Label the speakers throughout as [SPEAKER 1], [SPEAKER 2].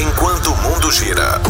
[SPEAKER 1] enquanto o mundo gira.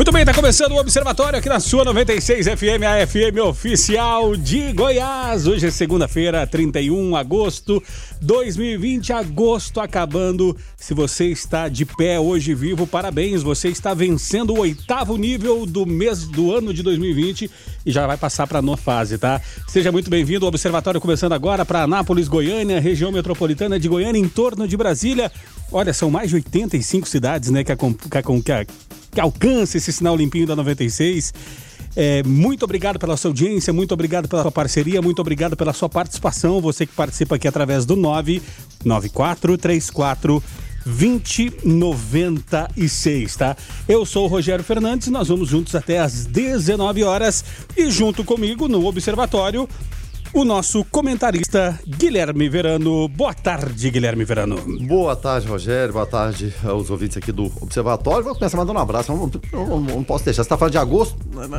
[SPEAKER 2] Muito bem, tá começando o Observatório aqui na sua 96 FM, a FM oficial de Goiás. Hoje é segunda-feira, 31 de agosto 2020, agosto acabando. Se você está de pé hoje vivo, parabéns, você está vencendo o oitavo nível do mês do ano de 2020 e já vai passar para a nova fase, tá? Seja muito bem-vindo. O Observatório começando agora para Anápolis, Goiânia, região metropolitana de Goiânia, em torno de Brasília. Olha, são mais de 85 cidades, né, que, acom- que, acom- que, a- que alcança esse sinal limpinho da 96. É, muito obrigado pela sua audiência, muito obrigado pela sua parceria, muito obrigado pela sua participação. Você que participa aqui através do 99434 2096, tá? Eu sou o Rogério Fernandes, nós vamos juntos até às 19 horas e junto comigo no Observatório o nosso comentarista Guilherme Verano. Boa tarde, Guilherme Verano.
[SPEAKER 3] Boa tarde, Rogério. Boa tarde aos ouvintes aqui do Observatório. Vou começar mandando um abraço. Não, não- não- posso deixar. Você está falando de agosto?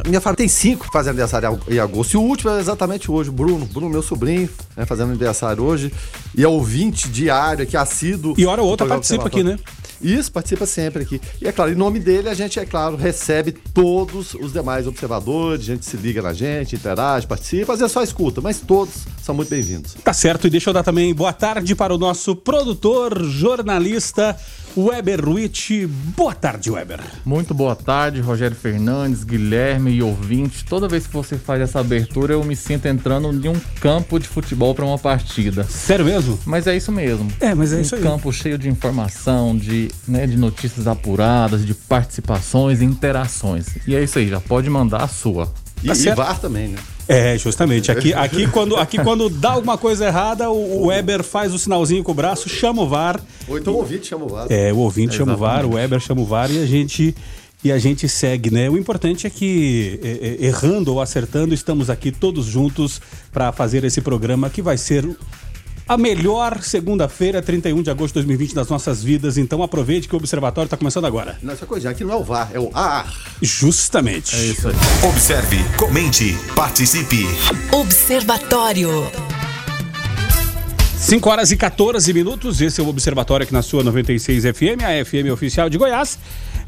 [SPEAKER 3] Minha família tem cinco que fazem aniversário em agosto. E o último é exatamente hoje. Bruno, Bruno, meu sobrinho, né, fazendo aniversário hoje. E é ouvinte diário aqui, assíduo.
[SPEAKER 2] E hora ou outra participa aqui, né?
[SPEAKER 3] Isso, participa sempre aqui. E é claro, em nome dele, a gente, é claro, recebe todos os demais observadores. A gente se liga na gente, interage, participa. Às vezes só escuta, mas todos são muito bem-vindos.
[SPEAKER 2] Tá certo, e deixa eu dar também boa tarde para o nosso produtor, jornalista, Weber Witt. Boa tarde, Weber.
[SPEAKER 4] Muito boa tarde, Rogério Fernandes, Guilherme e ouvinte. Toda vez que você faz essa abertura, eu me sinto entrando em um campo de futebol para uma partida.
[SPEAKER 2] Sério mesmo?
[SPEAKER 4] Mas é isso mesmo.
[SPEAKER 2] É, mas é
[SPEAKER 4] um
[SPEAKER 2] isso aí.
[SPEAKER 4] campo cheio de informação, de, né, de notícias apuradas, de participações e interações. E é isso aí, já pode mandar a sua.
[SPEAKER 3] E,
[SPEAKER 2] Tá
[SPEAKER 3] e
[SPEAKER 2] certo.
[SPEAKER 3] VAR também, né?
[SPEAKER 2] É, justamente. Aqui, aqui, quando, aqui quando dá alguma coisa errada, o o Weber faz o sinalzinho com o braço, chama o VAR.
[SPEAKER 3] Ou então o ouvinte chama o VAR.
[SPEAKER 2] É, o ouvinte chama o VAR, o Weber chama o VAR e a gente e a gente segue, né? O importante é que é, é, errando ou acertando, estamos aqui todos juntos para fazer esse programa que vai ser a melhor segunda-feira, 31 de agosto de 2020 das nossas vidas. Então aproveite que o observatório está começando agora.
[SPEAKER 3] Não, essa coisinha aqui não é o VAR, é o AR.
[SPEAKER 2] Justamente.
[SPEAKER 4] É isso aí.
[SPEAKER 1] Observe, comente, participe.
[SPEAKER 5] Observatório.
[SPEAKER 2] 5 horas e 14 minutos, esse é o Observatório aqui na sua 96 FM, a FM oficial de Goiás.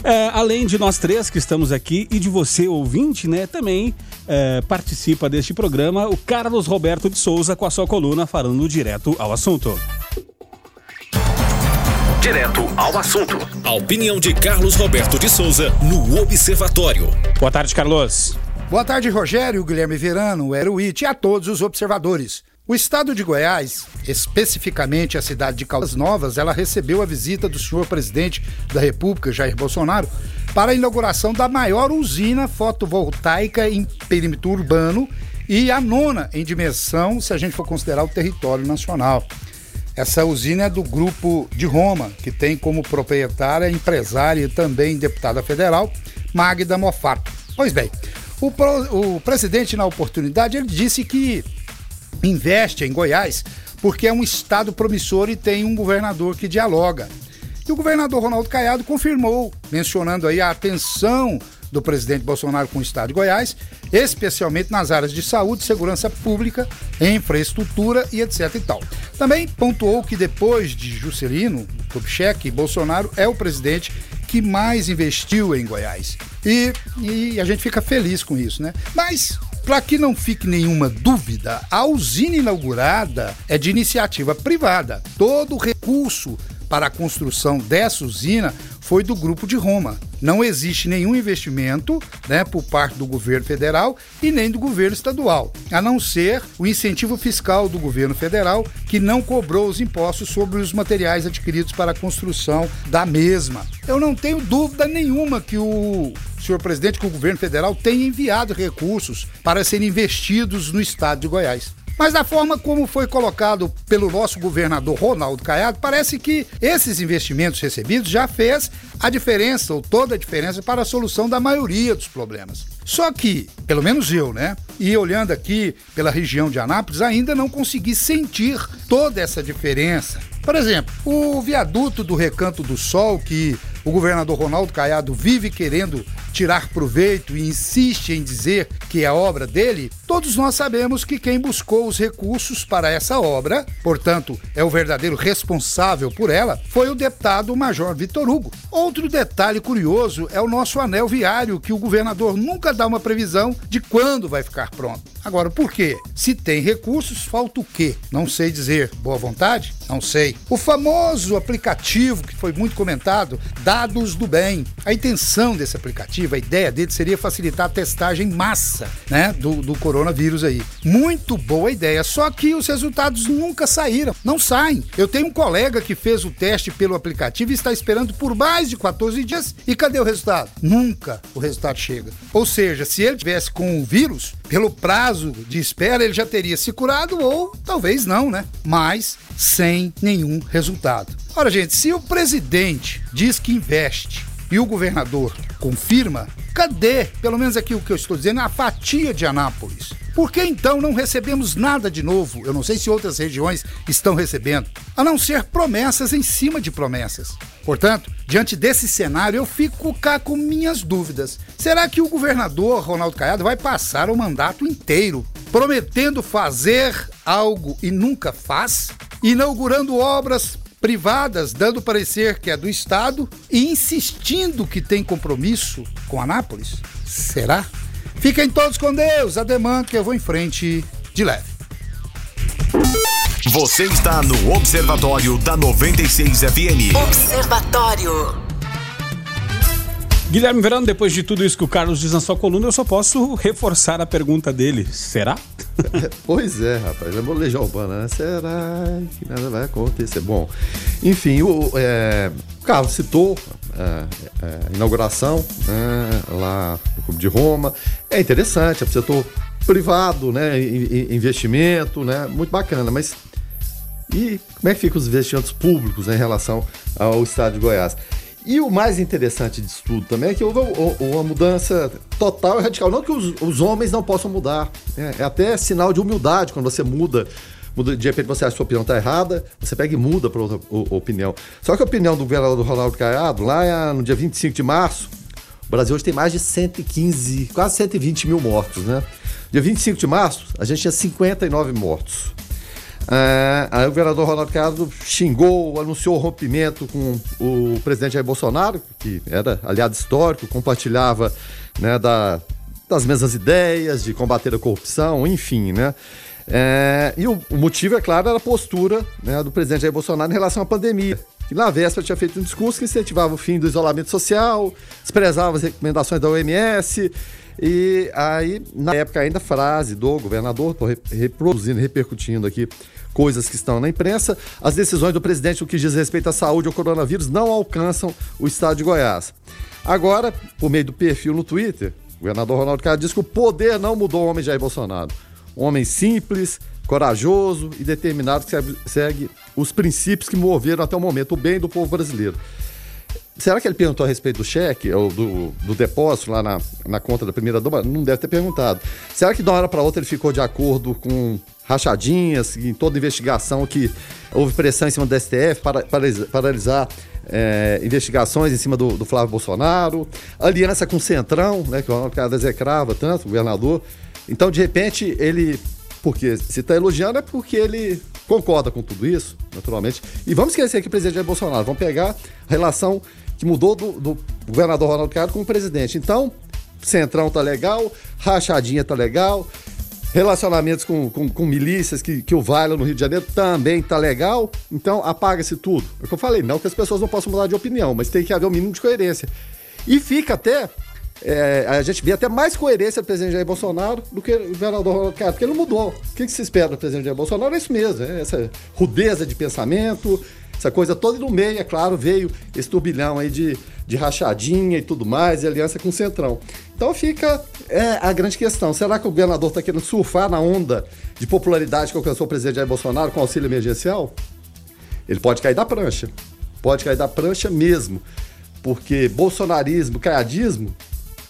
[SPEAKER 2] É, além de nós três que estamos aqui e de você, ouvinte, né, também é, participa deste programa o Carlos Roberto de Souza com a sua coluna falando direto ao assunto.
[SPEAKER 1] Direto ao assunto.
[SPEAKER 6] A opinião de Carlos Roberto de Souza no Observatório.
[SPEAKER 2] Boa tarde, Carlos.
[SPEAKER 7] Boa tarde, Rogério, Guilherme Verano, Eruíte e a todos os observadores. O estado de Goiás, especificamente a cidade de Caldas Novas, ela recebeu a visita do senhor presidente da República, Jair Bolsonaro, para a inauguração da maior usina fotovoltaica em perímetro urbano e a nona em dimensão, se a gente for considerar o território nacional. Essa usina é do Grupo de Roma, que tem como proprietária, empresária e também deputada federal, Magda Mofato. Pois bem, o, pro- o presidente, na oportunidade, ele disse que investe em Goiás porque é um estado promissor e tem um governador que dialoga. E o governador Ronaldo Caiado confirmou, mencionando aí a atenção do presidente Bolsonaro com o estado de Goiás, especialmente nas áreas de saúde, segurança pública, infraestrutura e etc e tal. Também pontuou que depois de Juscelino Kubitschek, Bolsonaro é o presidente que mais investiu em Goiás. E, e a gente fica feliz com isso, né? Mas para que não fique nenhuma dúvida, a usina inaugurada é de iniciativa privada. Todo o recurso para a construção dessa usina foi do Grupo de Roma. Não existe nenhum investimento né, por parte do governo federal e nem do governo estadual, a não ser o incentivo fiscal do governo federal, que não cobrou os impostos sobre os materiais adquiridos para a construção da mesma. Eu não tenho dúvida nenhuma que o senhor presidente, que o governo federal tenha enviado recursos para serem investidos no estado de Goiás. Mas da forma como foi colocado pelo nosso governador Ronaldo Caiado, parece que esses investimentos recebidos já fez a diferença, ou toda a diferença, para a solução da maioria dos problemas. Só que, pelo menos eu, né? E olhando aqui pela região de Anápolis, ainda não consegui sentir toda essa diferença. Por exemplo, o viaduto do Recanto do Sol, que o governador Ronaldo Caiado vive querendo tirar proveito e insiste em dizer que é obra dele, todos nós sabemos que quem buscou os recursos para essa obra, portanto, é o verdadeiro responsável por ela, foi o deputado Major Vitor Hugo. Outro detalhe curioso é o nosso anel viário, que o governador nunca dá uma previsão de quando vai ficar pronto. Agora, por quê? Se tem recursos, falta o quê? Não sei dizer. Boa vontade? Não sei. O famoso aplicativo que foi muito comentado, Dados do Bem. A intenção desse aplicativo, a ideia dele seria facilitar a testagem massa, né, do, do coronavírus aí. Muito boa ideia, só que os resultados nunca saíram, não saem. Eu tenho um colega que fez o teste pelo aplicativo e está esperando por mais de 14 dias e cadê o resultado? Nunca o resultado chega. Ou seja, se ele tivesse com o vírus, pelo prazo de espera, ele já teria se curado ou talvez não, né? Mas sem nenhum resultado. Ora, gente, se o presidente diz que investe e o governador confirma, cadê, pelo menos aqui o que eu estou dizendo, a fatia de Anápolis? Por que então não recebemos nada de novo? Eu não sei se outras regiões estão recebendo, a não ser promessas em cima de promessas. Portanto, diante desse cenário, eu fico cá com minhas dúvidas. Será que o governador Ronaldo Caiado vai passar o mandato inteiro prometendo fazer algo e nunca faz? Inaugurando obras privadas, dando parecer que é do Estado e insistindo que tem compromisso com Anápolis? Será? Fiquem todos com Deus, ademã que eu vou em frente de leve.
[SPEAKER 1] Você está no Observatório da 96 FM.
[SPEAKER 5] Observatório.
[SPEAKER 2] Guilherme Verano, depois de tudo isso que o Carlos diz na sua coluna, eu só posso reforçar a pergunta dele. Será?
[SPEAKER 3] Pois é, rapaz. Lembrou Legião Urbana, né? Será que nada vai acontecer? Bom, enfim, o, é, o Carlos citou é, é, a inauguração né, lá no Clube de Roma. É interessante, é pro setor privado, né? Investimento, né? Muito bacana, mas e como é que ficam os investimentos públicos né, em relação ao estado de Goiás? E o mais interessante disso tudo também é que houve uma mudança total e radical. Não que os, os homens não possam mudar. né? É até sinal de humildade quando você muda. muda de repente você acha que sua opinião está errada, você pega e muda para outra o- opinião. Só que a opinião do governador Ronaldo Caiado, lá eh, no dia 25 de março, o Brasil hoje tem mais de 115, quase 120 mil mortos, né? Dia 25 de março, a gente tinha 59 mortos. É, aí o governador Ronaldo Caiado xingou, anunciou rompimento com o presidente Jair Bolsonaro, que era aliado histórico, compartilhava né, da- das mesmas ideias de combater a corrupção, enfim, né? É, e o, o motivo, é claro, era a postura né, do presidente Jair Bolsonaro em relação à pandemia. Que na véspera tinha feito um discurso que incentivava o fim do isolamento social, desprezava as recomendações da OMS. E aí, na época, ainda frase do governador, re- reproduzindo, repercutindo aqui coisas que estão na imprensa, as decisões do presidente no que diz respeito à saúde ao coronavírus não alcançam o estado de Goiás. Agora, por meio do perfil no Twitter, o governador Ronaldo Caiado diz que o poder não mudou o homem Jair Bolsonaro. Um homem simples, corajoso e determinado que segue, segue os princípios que moveram até o momento o bem do povo brasileiro. Será que ele perguntou a respeito do cheque, ou do, do depósito lá na, na conta da primeira dama? Não deve ter perguntado. Será que de uma hora para outra ele ficou de acordo com rachadinhas, em toda investigação que houve pressão em cima do STF para paralisar, é, investigações em cima do, do Flávio Bolsonaro, aliança com o Centrão, né, que o cara execrava tanto, o governador. Então, de repente, ele porque se está elogiando é porque ele concorda com tudo isso, naturalmente. E vamos esquecer que o presidente Jair Bolsonaro. Vamos pegar a relação que mudou do, do governador Ronaldo Caiado com o presidente. Então, Centrão tá legal, rachadinha tá legal, relacionamentos com, com, com milícias que, que o Vale no Rio de Janeiro também tá legal. Então, apaga-se tudo. É o que eu falei, não que as pessoas não possam mudar de opinião, mas tem que haver um mínimo de coerência. E fica até é, a gente vê até mais coerência do presidente Jair Bolsonaro do que o governador Ronaldo porque ele não mudou. O que, que se espera do presidente Jair Bolsonaro? É isso mesmo, é essa rudeza de pensamento, essa coisa toda. E no meio, é claro, veio esse turbilhão aí de, de rachadinha e tudo mais, e aliança com o Centrão. Então fica é, a grande questão. Será que o governador está querendo surfar na onda de popularidade que alcançou o presidente Jair Bolsonaro com auxílio emergencial? Ele pode cair da prancha. Pode cair da prancha mesmo. Porque bolsonarismo, caiadismo,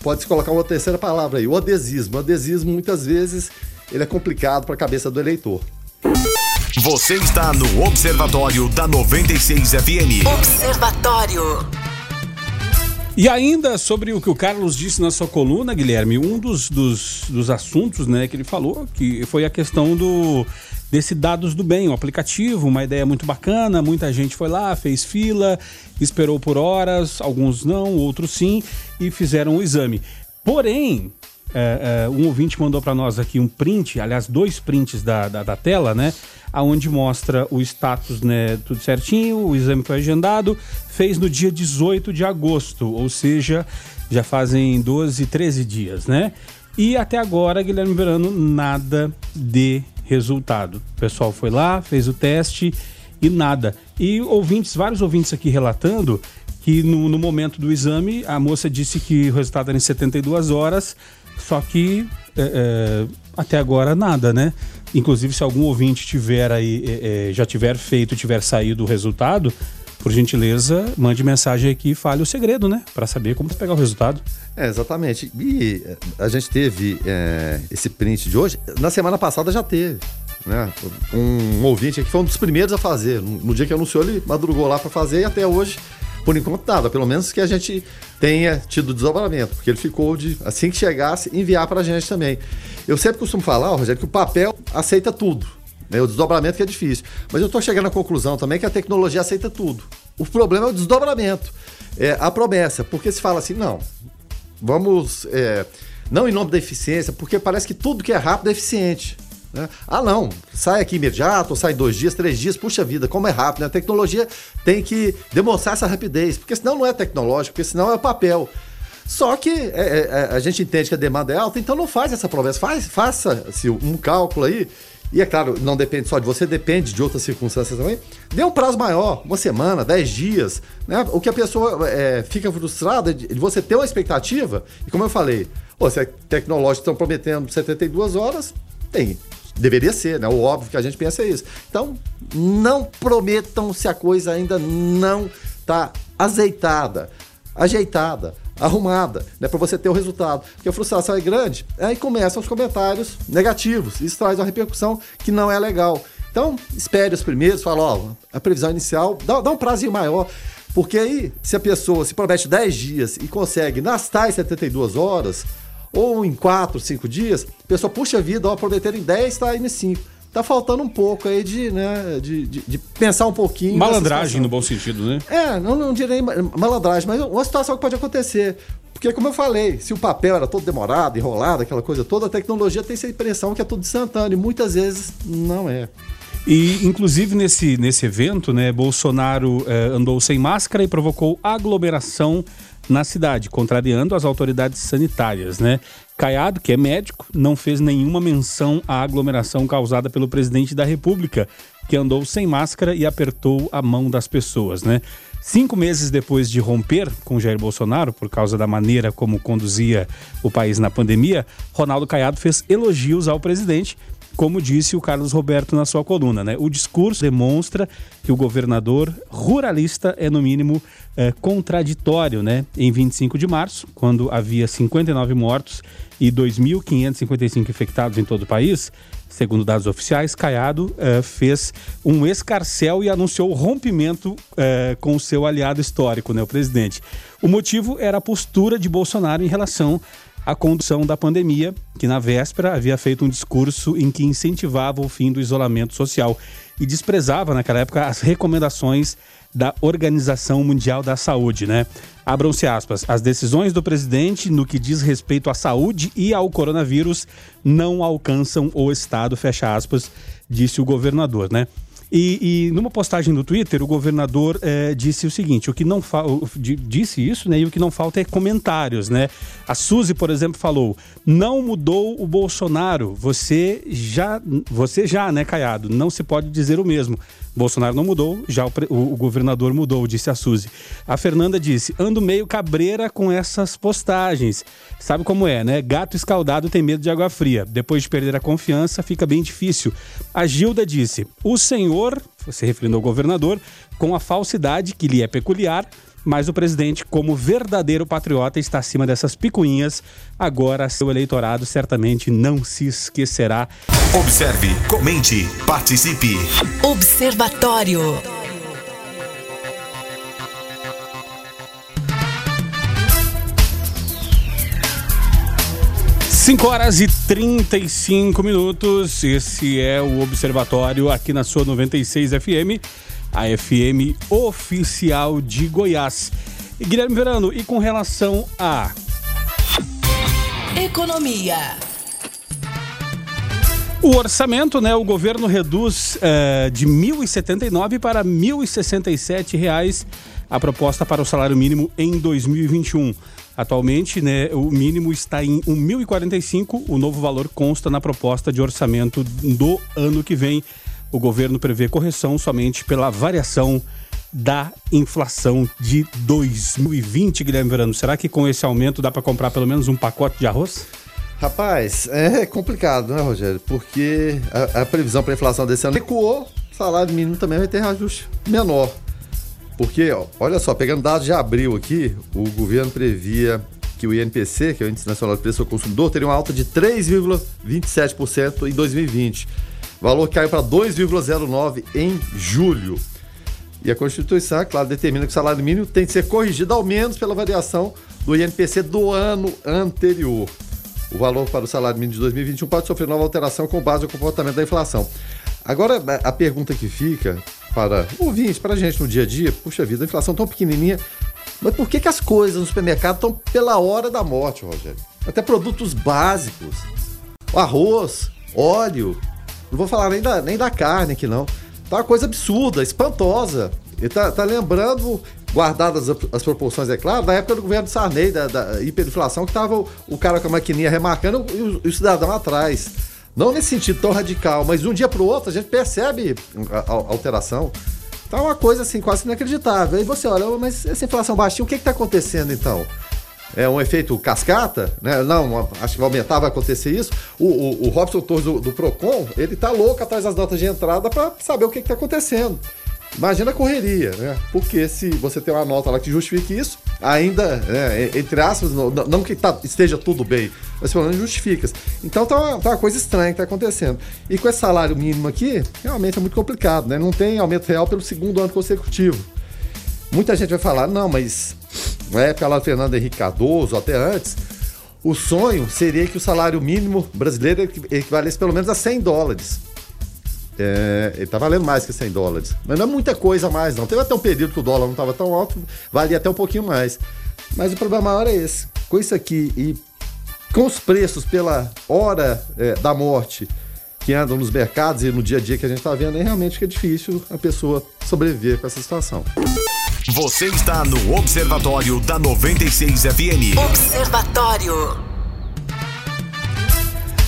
[SPEAKER 3] pode-se colocar uma terceira palavra aí, o adesismo. O adesismo, muitas vezes, ele é complicado para a cabeça do eleitor.
[SPEAKER 1] Você está no Observatório da 96 FM.
[SPEAKER 5] Observatório.
[SPEAKER 2] E ainda sobre o que o Carlos disse na sua coluna, Guilherme, um dos, dos, dos assuntos né, que ele falou que foi a questão do desse Dados do Bem, o aplicativo, uma ideia muito bacana, muita gente foi lá, fez fila, esperou por horas, alguns não, outros sim, e fizeram o exame. Porém, é, é, um ouvinte mandou para nós aqui um print, aliás, dois prints da, da, da, tela, né? Aonde mostra o status, né? Tudo certinho, o exame foi agendado, fez no dia 18 de agosto, ou seja, já fazem 12, 13 dias, né? E até agora, Guilherme Verano, nada de resultado. O pessoal foi lá, fez o teste e nada. E ouvintes, vários ouvintes aqui relatando que no, no momento do exame a moça disse que o resultado era em 72 horas, só que é, é, até agora nada, né? Inclusive, se algum ouvinte tiver aí, é, é já tiver feito, tiver saído o resultado, por gentileza, mande mensagem aqui e fale o segredo, né? Para saber como pegar o resultado.
[SPEAKER 3] É, exatamente. E eh, a gente teve é, esse print de hoje. Na semana passada já teve. Né? Um, ouvinte aqui foi um dos primeiros a fazer. No, dia que anunciou, ele madrugou lá para fazer e até hoje, por enquanto, nada. Pelo menos que a gente tenha tido desdobramento, porque ele ficou de, assim que chegasse, enviar para a gente também. Eu sempre costumo falar, Rogério, que o papel aceita tudo. Né? O desdobramento que é difícil. Mas eu estou chegando à conclusão também que a tecnologia aceita tudo. O problema é o desdobramento, é a promessa. Porque se fala assim, não, vamos. É, não em nome da eficiência, porque parece que tudo que é rápido é eficiente. Né? Ah, não, sai aqui imediato, sai dois dias, três dias, puxa vida, como é rápido. Né? A tecnologia tem que demonstrar essa rapidez, porque senão não é tecnológico, porque senão é papel. Só que é, é, é a gente entende que a demanda é alta, então não faz essa promessa, faz, faça um cálculo aí e é claro, não depende só de você, depende de outras circunstâncias também. Dê um prazo maior, uma semana, dez dias. Né? O que a pessoa é, fica frustrada de, você ter uma expectativa, e como eu falei, pô, se é tecnológico estão prometendo 72 horas, tem. Deveria ser, né? O óbvio que a gente pensa é isso. Então, não prometam se a coisa ainda não está azeitada, ajeitada arrumada, né, para você ter o resultado. Porque a frustração é grande, aí começam os comentários negativos. Isso traz uma repercussão que não é legal. Então, espere os primeiros, fala, ó, a previsão inicial, dá, dá um prazo maior. Porque aí, se a pessoa se promete 10 dias e consegue nas tais 72 horas, ou em 4, 5 dias, a pessoa puxa a vida, ó, prometer em 10, está indo em 5 tá faltando um pouco aí de, né, de, de, de pensar um pouquinho.
[SPEAKER 2] Malandragem no bom sentido, né?
[SPEAKER 3] É, não, não direi malandragem, mas uma situação que pode acontecer. Porque, como eu falei, se o papel era todo demorado, enrolado, aquela coisa toda, a tecnologia tem essa impressão que é tudo instantâneo. E muitas vezes não é.
[SPEAKER 2] E, inclusive, nesse, nesse evento, né, Bolsonaro eh, andou sem máscara e provocou aglomeração na cidade, contrariando as autoridades sanitárias, né? Caiado, que é médico, não fez nenhuma menção à aglomeração causada pelo presidente da República, que andou sem máscara e apertou a mão das pessoas, né? Cinco meses depois de romper com Jair Bolsonaro, por causa da maneira como conduzia o país na pandemia, Ronaldo Caiado fez elogios ao presidente como disse o Carlos Roberto na sua coluna, né? O discurso demonstra que o governador ruralista é, no mínimo, é, contraditório, né? Em 25 de março, quando havia 59 mortos e 2.555 infectados em todo o país, segundo dados oficiais, Caiado é, fez um escarcel e anunciou o rompimento é, com o seu aliado histórico, né? O presidente. O motivo era a postura de Bolsonaro em relação a condução da pandemia, que na véspera havia feito um discurso em que incentivava o fim do isolamento social e desprezava naquela época as recomendações da Organização Mundial da Saúde, né? Abram-se aspas. As decisões do presidente no que diz respeito à saúde e ao coronavírus não alcançam o Estado, fecha aspas, disse o governador, né? E, e numa postagem no Twitter, o governador eh, disse o seguinte: o que não disse isso, né? E o que não falta é comentários, né? A Suzy, por exemplo, falou: não mudou o Bolsonaro. Você já, você já, né, Caiado? Não se pode dizer o mesmo. Bolsonaro não mudou, já o- o governador mudou, disse a Suzy. A Fernanda disse: ando meio cabreira com essas postagens. Sabe como é, né? Gato escaldado tem medo de água fria. Depois de perder a confiança, fica bem difícil. A Gilda disse: o senhor, se referindo ao governador, com a falsidade que lhe é peculiar, mas o presidente, como verdadeiro patriota, está acima dessas picuinhas. Agora, seu eleitorado certamente não se esquecerá.
[SPEAKER 1] Observe, comente, participe.
[SPEAKER 5] Observatório.
[SPEAKER 2] Cinco horas e 35 minutos. Esse é o Observatório aqui na sua 96 FM, a FM oficial de Goiás. E Guilherme Verano, e com relação a
[SPEAKER 5] Economia.
[SPEAKER 2] O orçamento, né? O governo reduz eh, de R$ 1.079 para 1.067 reais a proposta para o salário mínimo em 2021. Atualmente, né, o mínimo está em R$ 1.045. O novo valor consta na proposta de orçamento do ano que vem. O governo prevê correção somente pela variação da inflação de 2020, Guilherme Verano. Será que com esse aumento dá para comprar pelo menos um pacote de arroz?
[SPEAKER 3] Rapaz, é complicado, né, Rogério? Porque a, a previsão para inflação desse ano recuou, salário mínimo também vai ter reajuste menor. Porque, ó, olha só, pegando dados de abril aqui, o governo previa que o INPC, que é o Índice Nacional de Preço ao Consumidor, teria uma alta de 3,27% em 2020. O valor caiu para 2,09% em julho. E a Constituição, é claro, determina que o salário mínimo tem que ser corrigido ao menos pela variação do INPC do ano anterior. O valor para o salário mínimo de 2021 pode sofrer nova alteração com base no comportamento da inflação. Agora, a pergunta que fica para o ouvinte, para a gente no dia a dia, puxa vida, a inflação tão pequenininha, mas por que, que as coisas no supermercado estão pela hora da morte, Rogério? Até produtos básicos, arroz, óleo, não vou falar nem da, nem da carne aqui não. Tá uma coisa absurda, espantosa. E tá, tá lembrando, guardadas as, as proporções, é claro, da época do governo Sarney, da, da hiperinflação, que tava o, o cara com a maquininha remarcando e o, e o cidadão atrás. Não nesse sentido tão radical, mas de um dia para o outro a gente percebe a, a alteração. Tá uma coisa assim quase inacreditável. Aí você olha, mas essa inflação baixinha, o que está acontecendo então? É um efeito cascata, né? Não, acho que vai aumentar, vai acontecer isso. O, o, o Robson Torres do, do, Procon, ele tá louco atrás das notas de entrada para saber o que está acontecendo. Imagina a correria, né? Porque se você tem uma nota lá que justifique isso, ainda, né, entre aspas, não, não que tá, esteja tudo bem, mas pelo menos justifica. Então tá uma, tá uma coisa estranha que tá acontecendo. E com esse salário mínimo aqui, realmente é muito complicado, né? Não tem aumento real pelo segundo ano consecutivo. Muita gente vai falar, não, mas na época lá do Fernando Henrique Cardoso, até antes, o sonho seria que o salário mínimo brasileiro equivalesse pelo menos a 100 dólares. É, ele tá valendo mais que 100 dólares. Mas não é muita coisa a mais, não. Teve até um período que o dólar não estava tão alto, valia até um pouquinho mais. Mas o problema maior é esse. Com isso aqui e com os preços pela hora é, da morte que andam nos mercados e no dia a dia que a gente está vendo, é realmente que é difícil a pessoa sobreviver com essa situação.
[SPEAKER 1] Você está no Observatório da 96 FM.
[SPEAKER 5] Observatório.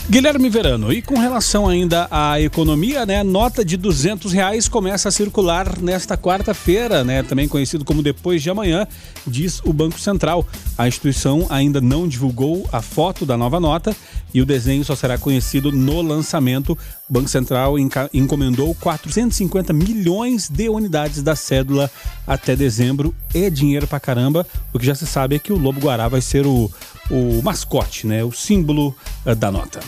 [SPEAKER 2] Guilherme Verano, e com relação ainda à economia, né, nota de 200 reais começa a circular nesta quarta-feira, né, também conhecido como depois de amanhã, diz o Banco Central. A instituição ainda não divulgou a foto da nova nota e o desenho só será conhecido no lançamento. O Banco Central encomendou 450 milhões de unidades da cédula até dezembro. É dinheiro pra caramba. O que já se sabe é que o Lobo Guará vai ser o, o mascote, né, o símbolo uh, da nota.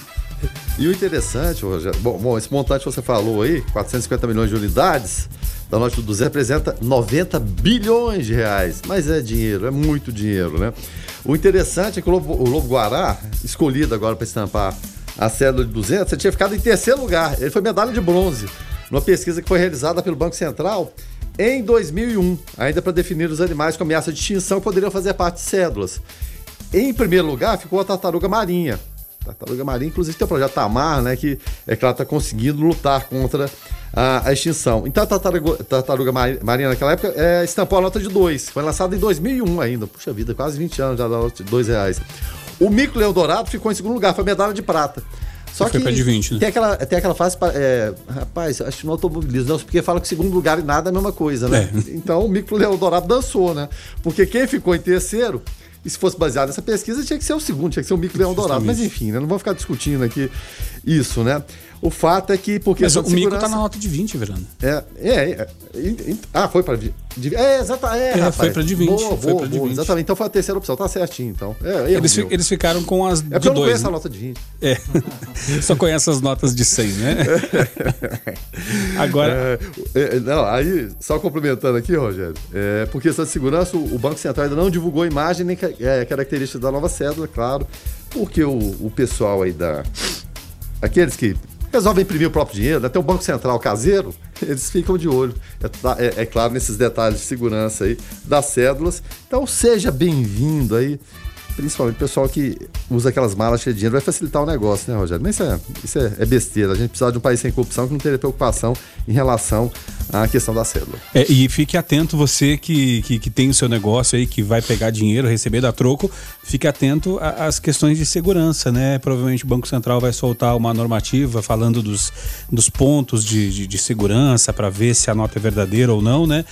[SPEAKER 3] E o interessante, Rogério, bom, bom, esse montante que você falou aí, 450 milhões de unidades, da nota do 200 representa 90 bilhões de reais. Mas é dinheiro, é muito dinheiro, né? O interessante é que o Lobo, o Lobo Guará, escolhido agora para estampar a cédula de 200, ele tinha ficado em terceiro lugar. Ele foi medalha de bronze numa pesquisa que foi realizada pelo Banco Central em 2001, ainda para definir os animais com ameaça de extinção que poderiam fazer parte de cédulas. Em primeiro lugar ficou a tartaruga marinha, Tartaruga marinha, inclusive tem o projeto Tamar, né? Que é que ela está conseguindo lutar contra a, a, extinção. Então a tartaruga, tartaruga marinha naquela época é, estampou a nota de 2. Foi lançada em 2001 ainda. Puxa vida, quase 20 anos já da nota de 2 reais. O Mico Leão Dourado ficou em segundo lugar, foi medalha de prata. Só que
[SPEAKER 2] foi de 20, né?
[SPEAKER 3] tem, aquela, tem aquela fase. É, rapaz, acho que no automobilismo, não, porque fala que segundo lugar e nada é a mesma coisa, né? É. Então o Mico Leão Dourado dançou, né? Porque quem ficou em terceiro e se fosse baseado nessa pesquisa, tinha que ser o segundo, tinha que ser o Mico Leão Dourado. Mas enfim, né? Não vamos ficar discutindo aqui isso, né? O fato é que. Porque
[SPEAKER 2] Mas o segurança... Mico tá na nota de 20, Verano.
[SPEAKER 3] É, é, é, é, Ah, foi para. De, é, exatamente. É, é
[SPEAKER 2] foi para de 20. Boa,
[SPEAKER 3] foi
[SPEAKER 2] boa,
[SPEAKER 3] de 20. Exatamente. Então foi a terceira opção, tá certinho. Então.
[SPEAKER 2] É, eles, eles ficaram com as.
[SPEAKER 3] É porque eu não conheço né? a nota de 20.
[SPEAKER 2] É. Só conhece as notas de 100, né? Agora.
[SPEAKER 3] É, é, não, aí, só complementando aqui, Rogério. É, por questão de segurança, o Banco Central ainda não divulgou imagem nem é, características da nova cédula, claro. Porque o, o pessoal aí da. Aqueles que resolvem imprimir o próprio dinheiro, até o Banco Central caseiro, eles ficam de olho, é, é, é, claro, nesses detalhes de segurança aí das cédulas. Então seja bem-vindo aí principalmente o pessoal que usa aquelas malas cheias de dinheiro, vai facilitar o negócio, né, Rogério? Mas isso é, isso é, é besteira. A gente precisa de um país sem corrupção que não teria preocupação em relação à questão da cédula.
[SPEAKER 2] É, e fique atento, você que, que, que, tem o seu negócio aí, que vai pegar dinheiro, receber da troco, fique atento às questões de segurança, né? Provavelmente o Banco Central vai soltar uma normativa falando dos, dos pontos de, de, de segurança para ver se a nota é verdadeira ou não, né?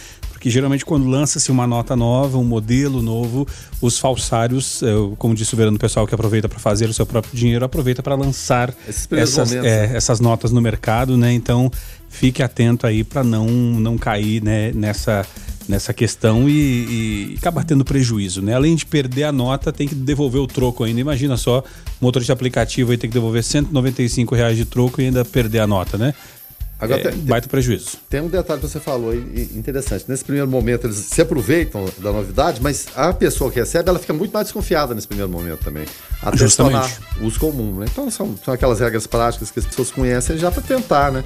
[SPEAKER 2] Que geralmente quando lança-se uma nota nova, um modelo novo, os falsários, é, como disse o Verano, o pessoal que aproveita para fazer o seu próprio dinheiro, aproveita para lançar essas, é, essas notas no mercado, né? Então fique atento aí para não, não cair né, nessa nessa questão e, e acabar tendo prejuízo, né? Além de perder a nota, tem que devolver o troco ainda. Imagina só, motorista aplicativo aí tem que devolver 195 reais de troco e ainda perder a nota, né? Agora, é, tem, baita prejuízo.
[SPEAKER 3] Tem um detalhe que você falou interessante. Nesse primeiro momento, eles se aproveitam da novidade, mas a pessoa que recebe, ela fica muito mais desconfiada nesse primeiro momento também. Até
[SPEAKER 2] Justamente.
[SPEAKER 3] se tornar uso comum. Né? Então, são, são aquelas regras práticas que as pessoas conhecem já para tentar, né?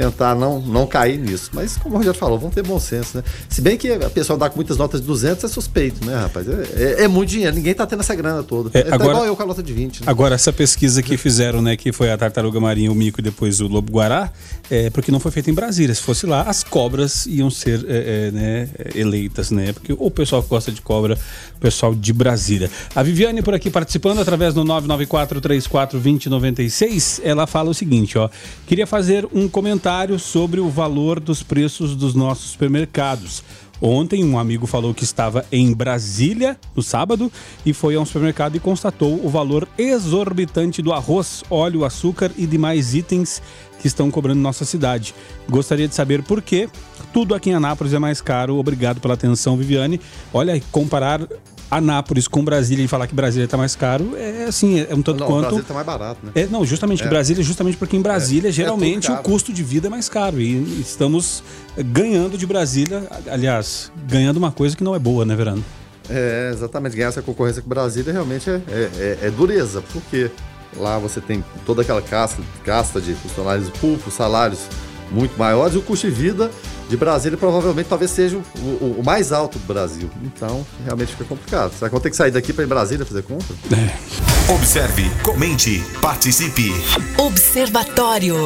[SPEAKER 3] Tentar não, não cair nisso. Mas, como o Rogério falou, vamos ter bom senso, né? Se bem que a pessoa dá com muitas notas de 200 é suspeito, né, rapaz? É, é, é muito dinheiro, ninguém tá tendo essa grana toda. É,
[SPEAKER 2] é agora,
[SPEAKER 3] igual eu com a nota de 20. Né?
[SPEAKER 2] Agora, essa pesquisa que fizeram, né, que foi a tartaruga marinha, o mico e depois o lobo guará, é porque não foi feita em Brasília. Se fosse lá, as cobras iam ser é, é, né, eleitas, né? Porque o pessoal que gosta de cobra, o pessoal de Brasília. A Viviane por aqui participando através do 994 34 2096, ela fala o seguinte, ó. Queria fazer um comentário sobre sobre o valor dos preços dos nossos supermercados. Ontem, um amigo falou que estava em Brasília no sábado e foi a um supermercado e constatou o valor exorbitante do arroz, óleo, açúcar e demais itens que estão cobrando nossa cidade. Gostaria de saber por que tudo aqui em Anápolis é mais caro. Obrigado pela atenção, Viviane. Olha, comparar Anápolis com Brasília e falar que Brasília está mais caro é assim, é um tanto
[SPEAKER 3] não,
[SPEAKER 2] quanto.
[SPEAKER 3] Brasília está mais barato, né?
[SPEAKER 2] É, não, justamente é. que Brasília, justamente porque em Brasília, é. é geralmente, o custo de vida é mais caro. E estamos ganhando de Brasília, aliás, ganhando uma coisa que não é boa, né, Verano?
[SPEAKER 3] É, exatamente. Ganhar essa concorrência com Brasília realmente é, é, é, é dureza, porque lá você tem toda aquela casta, casta de funcionários públicos, salários muito maiores, e o custo de vida de Brasília provavelmente talvez seja o, o, o, mais alto do Brasil. Então, realmente fica complicado. Será que vou ter que sair daqui para ir em Brasília fazer compra?
[SPEAKER 1] É. Observe, comente, participe.
[SPEAKER 5] Observatório.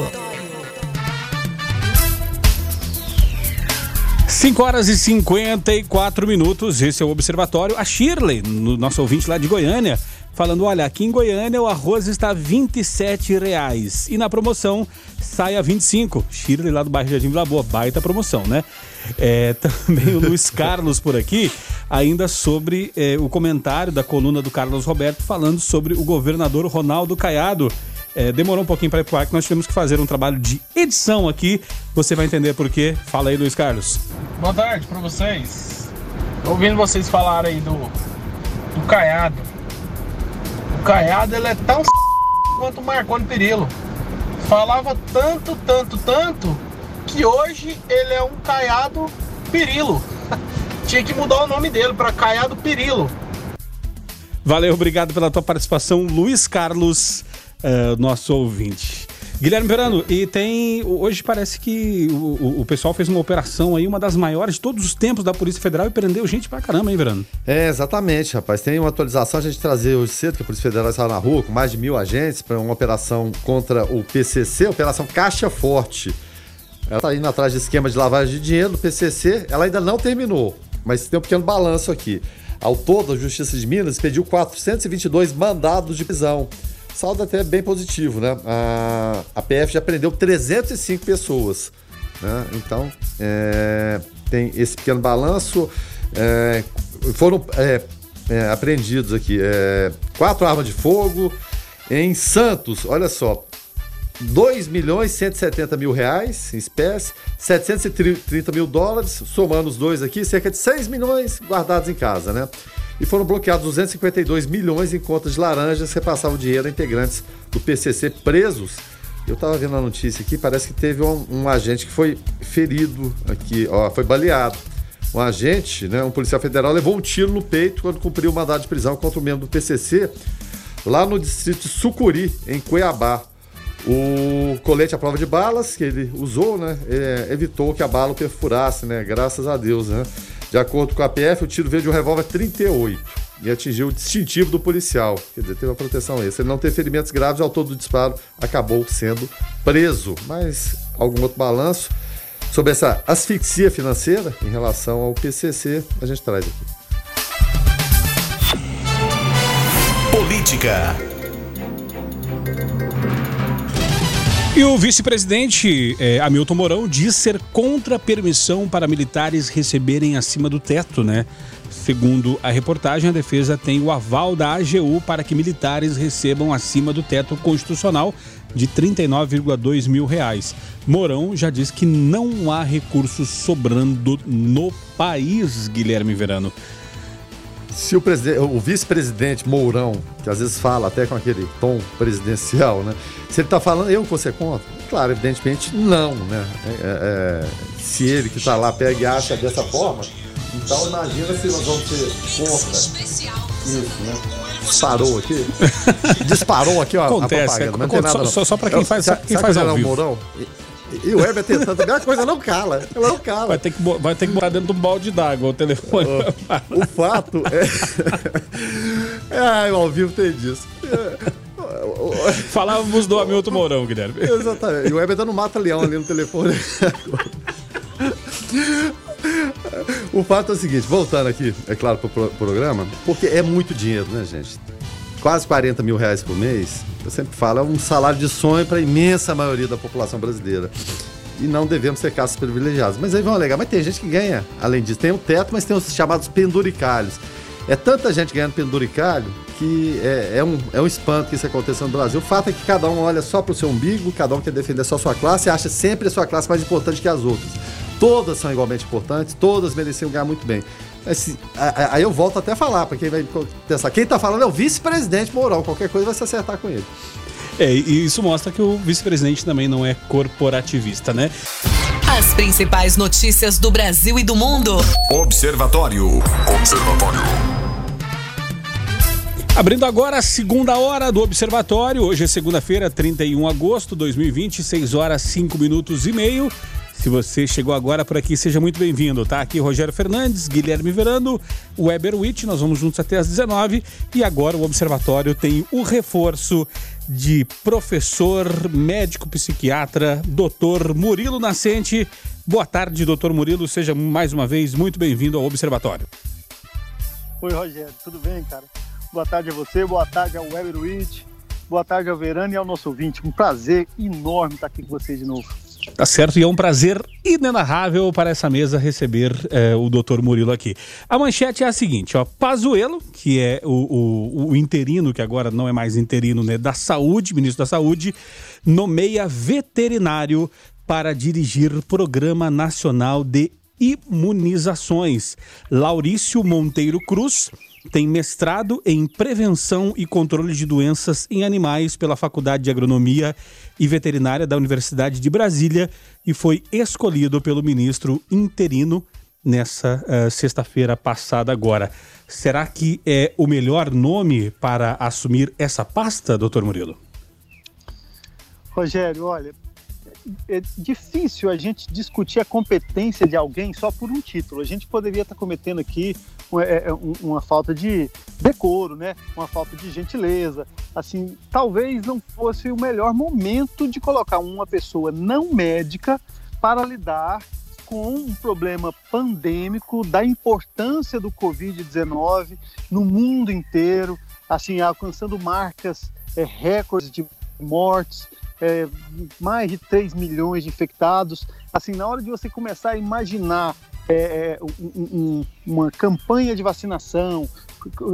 [SPEAKER 2] 5 horas e 54 minutos, esse é o Observatório. A Shirley, no nosso ouvinte lá de Goiânia, falando: olha, aqui em Goiânia o arroz está 27 reais e na promoção sai a 25. Shirley lá do bairro Jardim Vila Boa, baita promoção, né? É, também o Luiz Carlos por aqui, ainda sobre é, o comentário da coluna do Carlos Roberto falando sobre o governador Ronaldo Caiado. É, demorou um pouquinho para ir pro ar, que nós tivemos que fazer um trabalho de edição aqui. Você vai entender por quê. Fala aí, Luiz Carlos.
[SPEAKER 8] Boa tarde para vocês. Ouvindo vocês falarem aí do, do Caiado Caiado ele é tão quanto o Marconi Perillo. Falava tanto, tanto, tanto que hoje ele é um Caiado Perilo. Tinha que mudar o nome dele para Caiado Perilo.
[SPEAKER 2] Valeu, obrigado pela tua participação, Luiz Carlos, uh, nosso ouvinte. Guilherme Verano, e tem. Hoje parece que o, o, pessoal fez uma operação aí, uma das maiores de todos os tempos da Polícia Federal e prendeu gente pra caramba, hein, Verano?
[SPEAKER 3] É, exatamente, rapaz. Tem uma atualização a gente trazer hoje cedo, que a Polícia Federal estava na rua com mais de mil agentes para uma operação contra o PCC, Operação Caixa Forte. Ela está indo atrás de esquema de lavagem de dinheiro do PCC, ela ainda não terminou, mas tem um pequeno balanço aqui. Ao todo, a Justiça de Minas pediu 422 mandados de prisão saldo até bem positivo, né? A, a PF já prendeu 305 pessoas, né? Então, é, tem esse pequeno balanço. É, foram é, é apreendidos aqui é, quatro armas de fogo. Em Santos, olha só, 2 milhões 170 mil reais em espécie, 730 mil dólares, somando os dois aqui, cerca de 6 milhões guardados em casa, né? E foram bloqueados 252 milhões em contas de laranjas que repassavam dinheiro a integrantes do PCC presos. Eu estava vendo a notícia aqui, parece que teve um, um, agente que foi ferido aqui, ó, foi baleado. Um agente, né, um policial federal, levou um tiro no peito quando cumpriu o mandado de prisão contra um membro do PCC lá no distrito de Sucuri, em Cuiabá. O colete à prova de balas que ele usou, né, é, evitou que a bala o perfurasse, né, graças a Deus, né. De acordo com a PF, o tiro veio de um revólver 38 e atingiu o distintivo do policial. Quer dizer, teve uma proteção extra. Ele não teve ferimentos graves, ao todo do disparo acabou sendo preso. Mas algum outro balanço sobre essa asfixia financeira em relação ao PCC a gente traz aqui.
[SPEAKER 1] Política.
[SPEAKER 2] E o vice-presidente é, Hamilton Mourão diz ser contra a permissão para militares receberem acima do teto, né? Segundo a reportagem, a defesa tem o aval da AGU para que militares recebam acima do teto constitucional de 39,2 mil reais. Mourão já diz que não há recursos sobrando no país, Guilherme Verano.
[SPEAKER 3] Se o, o vice-presidente Mourão, que às vezes fala até com aquele tom presidencial, né? Se ele está falando, eu que você conta? Claro, evidentemente não, né? É, é, é se ele que está lá pega e acha dessa forma, então imagina se nós vamos ser contra isso, né? Disparou aqui. Disparou aqui, ó.
[SPEAKER 2] Acontece, a propaganda, é, nada, só, só para quem faz,
[SPEAKER 3] eu,
[SPEAKER 2] quem faz ao
[SPEAKER 3] vivo. Mourão? E o Herbert tentando, a coisa não cala. Ela não cala.
[SPEAKER 2] Vai ter que, vai ter que botar dentro de um balde d'água o telefone.
[SPEAKER 3] O, o fato é. é, ao vivo tem disso.
[SPEAKER 2] Falávamos do Hamilton Mourão, Guilherme.
[SPEAKER 3] Exatamente. E o Heber tá no mata-leão ali no telefone. o fato é o seguinte, voltando aqui, é claro, pro programa, porque é muito dinheiro, né, gente? Quase 40 mil reais por mês, eu sempre falo, é um salário de sonho para a imensa maioria da população brasileira. E não devemos ser caças privilegiados. Mas aí vão alegar, mas tem gente que ganha, além disso. Tem o teto, mas tem os chamados penduricalhos. É tanta gente ganhando penduricalho que é, é, um, é um espanto que isso aconteça no Brasil. O fato é que cada um olha só para o seu umbigo, cada um quer defender só a sua classe e acha sempre a sua classe mais importante que as outras. Todas são igualmente importantes, todas mereciam ganhar muito bem. Aí eu volto até a falar, para quem vai pensar. Quem está falando é o vice-presidente Mourão, qualquer coisa vai se acertar com ele.
[SPEAKER 2] É, e isso mostra que o vice-presidente também não é corporativista, né?
[SPEAKER 5] As principais notícias do Brasil e do mundo.
[SPEAKER 1] Observatório. Observatório.
[SPEAKER 2] Abrindo agora a segunda hora do Observatório. Hoje é segunda-feira, 31 de agosto de 2020, 6 horas 5 minutos e meio. Se você chegou agora por aqui, seja muito bem-vindo, tá? Aqui Rogério Fernandes, Guilherme Verano, Weber Witt, nós vamos juntos até às 19 e agora o Observatório tem o reforço de professor, médico psiquiatra, doutor Murilo Nascente. Boa tarde, doutor Murilo, seja mais uma vez muito bem-vindo ao Observatório.
[SPEAKER 9] Oi, Rogério, tudo bem, cara? Boa tarde a você, boa tarde ao Weber Witt, boa tarde ao Verano e ao nosso ouvinte. Um prazer enorme estar aqui com vocês de novo.
[SPEAKER 2] Tá certo, e é um prazer inenarrável para essa mesa receber é, o doutor Murilo aqui. A manchete é a seguinte, ó, Pazuello, que é o, o, o, interino, que agora não é mais interino, né, da saúde, ministro da saúde, nomeia veterinário para dirigir Programa Nacional de Imunizações. Laurício Monteiro Cruz tem mestrado em Prevenção e Controle de Doenças em Animais pela Faculdade de Agronomia e Veterinária da Universidade de Brasília e foi escolhido pelo ministro interino nessa uh, sexta-feira passada agora. Será que é o melhor nome para assumir essa pasta, doutor Murilo?
[SPEAKER 9] Rogério, olha, é difícil a gente discutir a competência de alguém só por um título. A gente poderia estar cometendo aqui é, é, uma falta de decoro, né? Uma falta de gentileza. Assim, talvez não fosse o melhor momento de colocar uma pessoa não médica para lidar com um problema pandêmico da importância do Covid-19 no mundo inteiro, assim, alcançando marcas é, recordes de mortes, é, mais de 3 milhões de infectados. Assim, na hora de você começar a imaginar é, é um, um, uma campanha de vacinação,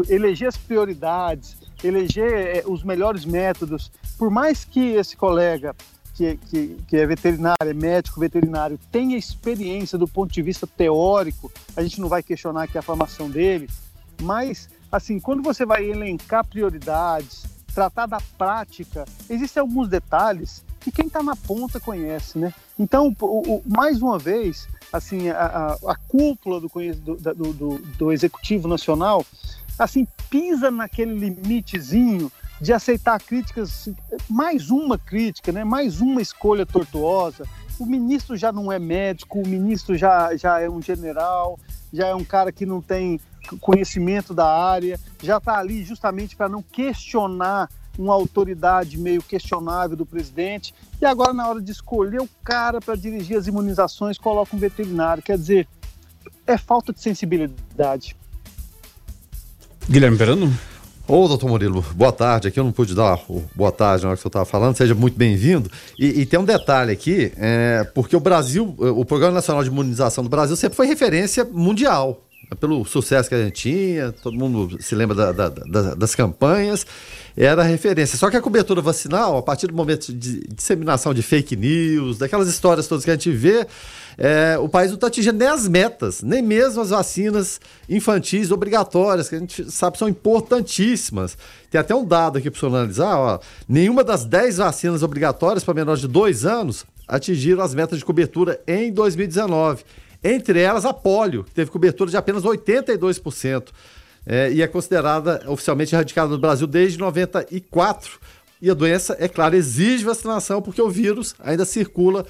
[SPEAKER 9] eleger as prioridades, eleger é, os melhores métodos, por mais que esse colega que, que, que, é veterinário, é médico veterinário, tenha experiência do ponto de vista teórico, a gente não vai questionar aqui a formação dele, mas, assim, quando você vai elencar prioridades, tratar da prática, existem alguns detalhes que quem está na ponta conhece, né? Então, o, o, mais uma vez, assim, a, a, a cúpula do, do, do, do, Executivo Nacional, assim, pisa naquele limitezinho de aceitar críticas, mais uma crítica, né? mais uma escolha tortuosa. O ministro já não é médico, o ministro já, já é um general, já é um cara que não tem conhecimento da área, já está ali justamente para não questionar uma autoridade meio questionável do presidente, e agora, na hora de escolher o cara para dirigir as imunizações, coloca um veterinário. Quer dizer, é falta de sensibilidade.
[SPEAKER 2] Guilherme Perano?
[SPEAKER 3] Ô, doutor Murilo, boa tarde. Aqui eu não pude dar o boa tarde na hora que você estava falando, seja muito bem-vindo. E, e, tem um detalhe aqui, é, porque o Brasil, o Programa Nacional de Imunização do Brasil sempre foi referência mundial pelo sucesso que a gente tinha, todo mundo se lembra da, da, da, das campanhas, era referência. Só que a cobertura vacinal, a partir do momento de disseminação de fake news, daquelas histórias todas que a gente vê, é, o país não está atingindo nem as metas, nem mesmo as vacinas infantis obrigatórias, que a gente sabe são importantíssimas. Tem até um dado aqui para analisar: ó, nenhuma das 10 vacinas obrigatórias para menores de 2 anos atingiram as metas de cobertura em 2019. Entre elas, a polio, que teve cobertura de apenas 82%. É, e é considerada oficialmente erradicada no Brasil desde 94. E a doença, é claro, exige vacinação porque o vírus ainda circula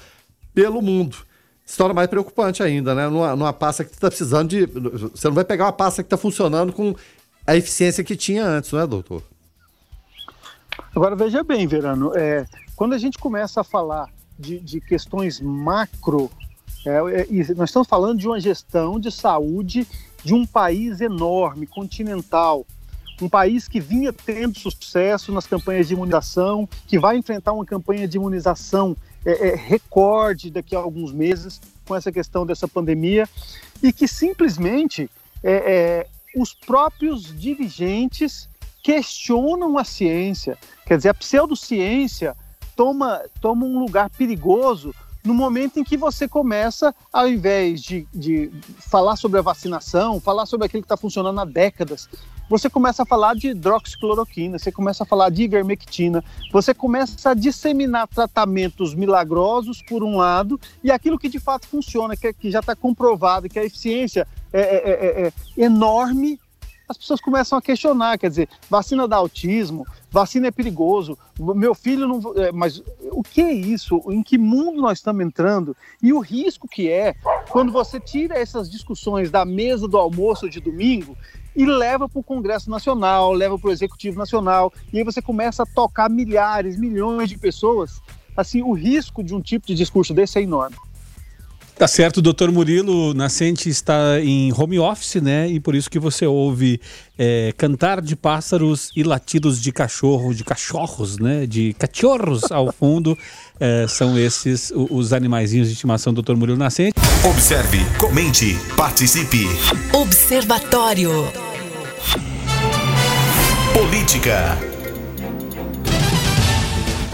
[SPEAKER 3] pelo mundo. Se torna mais preocupante ainda, né? Numa, numa pasta que está precisando de. Você não vai pegar uma pasta que está funcionando com a eficiência que tinha antes, não é, doutor?
[SPEAKER 9] Agora veja bem, Verano, é, quando a gente começa a falar de, de questões macro é, é, nós estamos falando de uma gestão de saúde de um país enorme, continental, um país que vinha tendo sucesso nas campanhas de imunização, que vai enfrentar uma campanha de imunização é, é, recorde daqui a alguns meses com essa questão dessa pandemia e que simplesmente é, é, os próprios dirigentes questionam a ciência, quer dizer, a pseudociência toma, toma um lugar perigoso no momento em que você começa, ao invés de, de falar sobre a vacinação, falar sobre aquilo que está funcionando há décadas, você começa a falar de hidroxicloroquina, você começa a falar de ivermectina, você começa a disseminar tratamentos milagrosos, por um lado, e aquilo que de fato funciona, que, é, que já está comprovado, que a eficiência é, é, é, é enorme, as pessoas começam a questionar, quer dizer, vacina dá autismo, vacina é perigoso, meu filho não. É, mas o que é isso? Em que mundo nós estamos entrando? E o risco que é quando você tira essas discussões da mesa do almoço de domingo e leva para o Congresso Nacional, leva para o Executivo Nacional, e aí você começa a tocar milhares, milhões de pessoas. Assim, o risco de um tipo de discurso desse é enorme.
[SPEAKER 2] Tá certo, o doutor Murilo Nascente está em home office, né? E por isso que você ouve é, cantar de pássaros e latidos de cachorro, de cachorros, né? De cachorros ao fundo. É, são esses os, os animaizinhos de estimação do doutor Murilo Nascente.
[SPEAKER 1] Observe, comente, participe.
[SPEAKER 5] Observatório.
[SPEAKER 1] Política.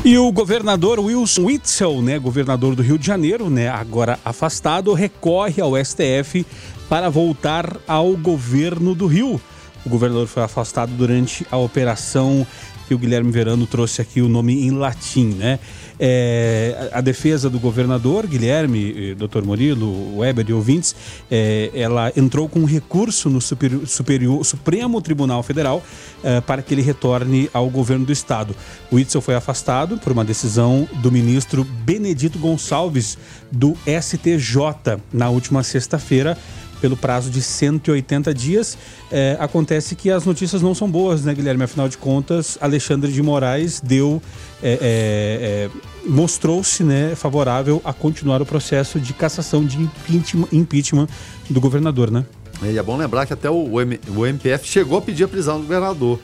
[SPEAKER 2] E o governador Wilson Witzel, né, governador do Rio de Janeiro, né, agora afastado, recorre ao STF para voltar ao governo do Rio. O governador foi afastado durante a operação que o Guilherme Verano trouxe aqui o nome em latim, né? É, a, defesa do governador, Guilherme, doutor Murilo, Weber e ouvintes, é, ela entrou com um recurso no superior, superior Supremo Tribunal Federal é, para que ele retorne ao governo do estado. O Itzel foi afastado por uma decisão do ministro Benedito Gonçalves do STJ na última sexta-feira pelo prazo de 180 dias. É, acontece que as notícias não são boas, né, Guilherme? Afinal de contas, Alexandre de Moraes deu. É, é, é mostrou-se né, favorável a continuar o processo de cassação de impeachment, impeachment do governador, né?
[SPEAKER 3] E é bom lembrar que até o, M, o MPF chegou a pedir a prisão do governador,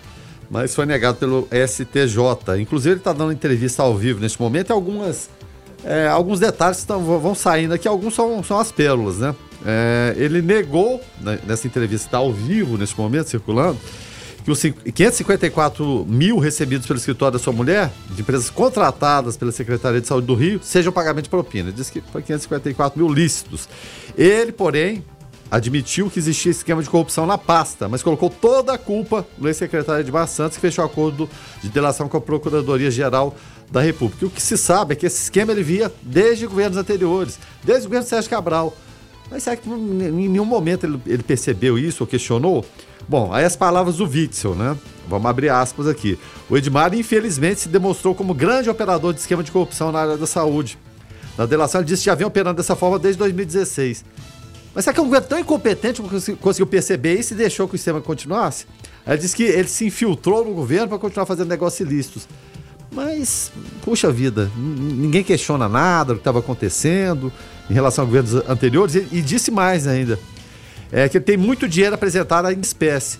[SPEAKER 3] mas foi negado pelo STJ. Inclusive, ele está dando entrevista ao vivo neste momento e algumas. É, alguns detalhes estão, vão saindo aqui, alguns são, são as pérolas, né? É, ele negou, né, nessa entrevista, está ao vivo nesse momento, circulando, que os 554 mil recebidos pelo escritório da sua mulher, de empresas contratadas pela Secretaria de Saúde do Rio, sejam pagamento de propina. Ele disse que foi 554 mil lícitos. Ele, porém, admitiu que existia esquema de corrupção na pasta, mas colocou toda a culpa no ex-secretário Edmar Santos, que fechou acordo de delação com a Procuradoria-Geral da República. E o que se sabe é que esse esquema ele via desde governos anteriores, desde o governo Sérgio Cabral. Mas será que em nenhum momento ele, ele percebeu isso ou questionou? Bom, aí as palavras do Witzel, né? Vamos abrir aspas aqui. O Edmar, infelizmente, se demonstrou como grande operador de esquema de corrupção na área da saúde. Na delação, ele disse que já vinha operando dessa forma desde 2016. Mas será que é um governo tão incompetente que conseguiu perceber isso e deixou que o sistema continuasse? Ele disse que ele se infiltrou no governo para continuar fazendo negócios ilícitos. Mas, puxa vida, ninguém questiona nada do que estava acontecendo em relação a governos anteriores e, e disse mais ainda. É que ele tem muito dinheiro apresentado em espécie.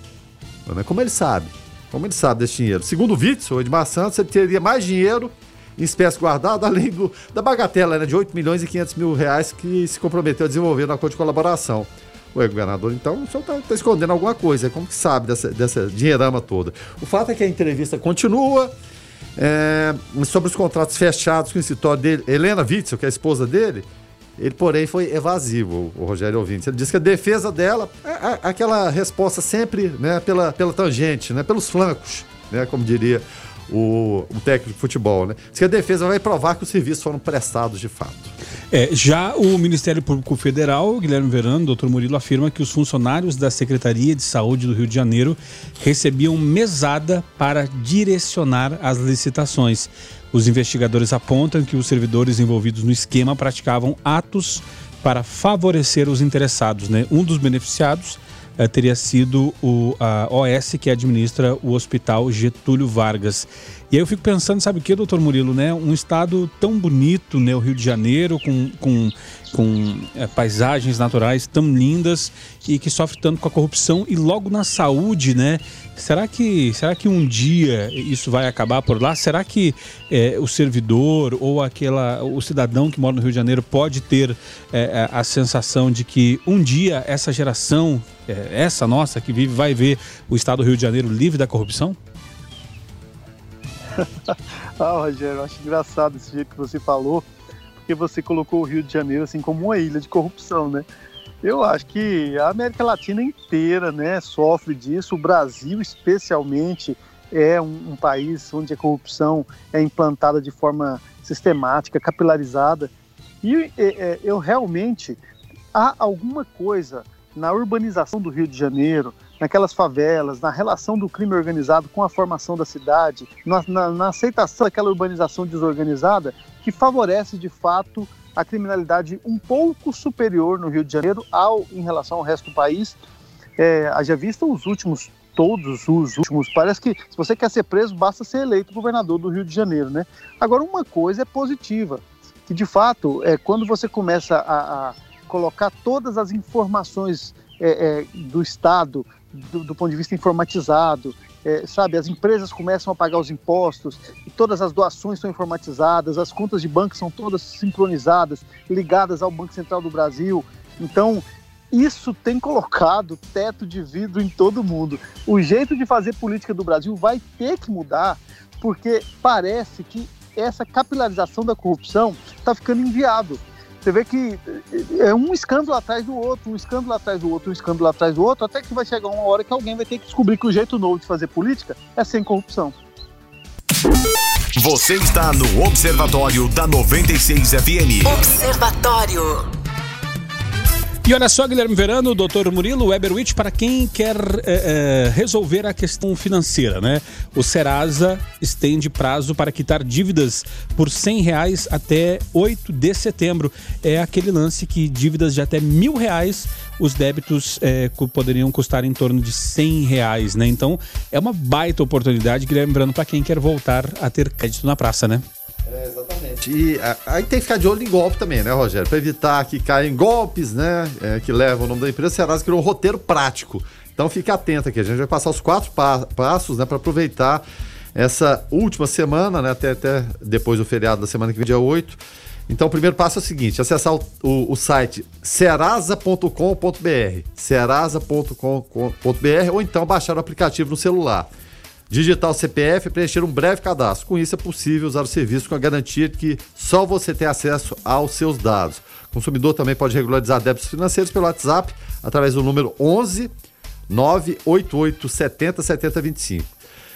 [SPEAKER 3] Mas como ele sabe? Como ele sabe desse dinheiro? Segundo o Witzel, Edmar Santos, ele teria mais dinheiro em espécie guardado, além do, da bagatela né, de 8 milhões e 500 mil reais que se comprometeu a desenvolver no acordo de colaboração. Ué, governador, então o senhor está tá escondendo alguma coisa. Como que sabe dessa, dessa dinheirama toda? O fato é que a entrevista continua. É, sobre os contratos fechados com o escritório dele, Helena Witzel, que é a esposa dele, ele, porém, foi evasivo, o Rogério Ouvinte. Ele disse que a defesa dela é, é aquela resposta sempre né, pela, pela tangente, né, pelos flancos, né, como diria o, o técnico de futebol. Né? Diz que a defesa vai provar que os serviços foram prestados de fato.
[SPEAKER 2] É, já o Ministério Público Federal, Guilherme Verano, doutor Murilo, afirma que os funcionários da Secretaria de Saúde do Rio de Janeiro recebiam mesada para direcionar as licitações. Os investigadores apontam que os servidores envolvidos no esquema praticavam atos para favorecer os interessados. Né? Um dos beneficiados eh, teria sido o, a OS que administra o Hospital Getúlio Vargas. E aí eu fico pensando, sabe o que, doutor Murilo, né? Um estado tão bonito, né? O Rio de Janeiro, com, com, com é, paisagens naturais tão lindas e que sofre tanto com a corrupção e logo na saúde, né? Será que, será que um dia isso vai acabar por lá? Será que é, o servidor ou aquela, o cidadão que mora no Rio de Janeiro pode ter é, a sensação de que um dia essa geração, essa nossa que vive, vai ver o estado do Rio de Janeiro livre da corrupção?
[SPEAKER 9] ah, Rogério, eu acho engraçado esse jeito que você falou, porque você colocou o Rio de Janeiro assim como uma ilha de corrupção, né? Eu acho que a América Latina inteira, né, sofre disso. O Brasil, especialmente, é um, um país onde a corrupção é implantada de forma sistemática, capilarizada. E é, é, eu realmente há alguma coisa na urbanização do Rio de Janeiro, naquelas favelas, na relação do crime organizado com a formação da cidade, na, na, na aceitação daquela urbanização desorganizada, que favorece de fato a criminalidade um pouco superior no Rio de Janeiro ao em relação ao resto do país. É, haja vista os últimos, todos os últimos, parece que se você quer ser preso, basta ser eleito governador do Rio de Janeiro, né? Agora, uma coisa é positiva, que de fato, é quando você começa a, a colocar todas as informações é, é, do Estado do, do ponto de vista informatizado, é, sabe, as empresas começam a pagar os impostos, e todas as doações são informatizadas, as contas de banco são todas sincronizadas, ligadas ao Banco Central do Brasil. Então, isso tem colocado teto de vidro em todo mundo. O jeito de fazer política do Brasil vai ter que mudar, porque parece que essa capilarização da corrupção está ficando inviável. Você vê que é um escândalo atrás do outro, um escândalo atrás do outro, um escândalo atrás do outro, até que vai chegar uma hora que alguém vai ter que descobrir que o jeito novo de fazer política é sem corrupção.
[SPEAKER 1] Você está no Observatório da 96 FM.
[SPEAKER 5] Observatório.
[SPEAKER 2] E olha só, Guilherme Verano, doutor Murilo Weberwitch, para quem quer é, é, resolver a questão financeira, né? O Serasa estende prazo para quitar dívidas por 100 reais até 8 de setembro. É aquele lance que dívidas de até mil reais, os débitos é, poderiam custar em torno de 100 reais, né? Então, é uma baita oportunidade, Guilherme Verano, para quem quer voltar a ter crédito na praça, né?
[SPEAKER 3] É, exatamente. E aí tem que ficar de olho em golpe também, né, Rogério? Para evitar que caia em golpes, né? É, que levam o nome da empresa, Serasa criou um roteiro prático. Então fique atento aqui, a gente vai passar os quatro pa passos, né, para aproveitar essa última semana, né, até, até depois do feriado da semana que vem, dia 8. Então, o primeiro passo é o seguinte: acessar o, o, o site serasa.com.br, serasa.com.br, ou então baixar o aplicativo no celular digitar o CPF e preencher um breve cadastro. Com isso é possível usar o serviço com a garantia de que só você tem acesso aos seus dados. O consumidor também pode regularizar débitos financeiros pelo WhatsApp através do número 11 988 70 70 25.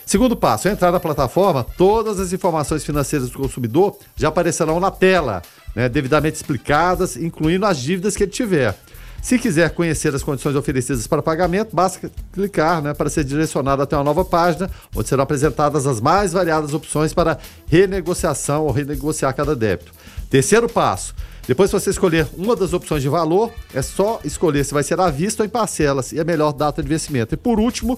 [SPEAKER 3] Segundo passo, ao entrar na plataforma, todas as informações financeiras do consumidor já aparecerão na tela, né, devidamente explicadas, incluindo as dívidas que ele tiver. Se quiser conhecer as condições oferecidas para pagamento, basta clicar né, para ser direcionado até uma nova página, onde serão apresentadas as mais variadas opções para renegociação ou renegociar cada débito. Terceiro passo. Depois que você escolher uma das opções de valor, é só escolher se vai ser à vista ou em parcelas e a melhor data de vencimento. E por último,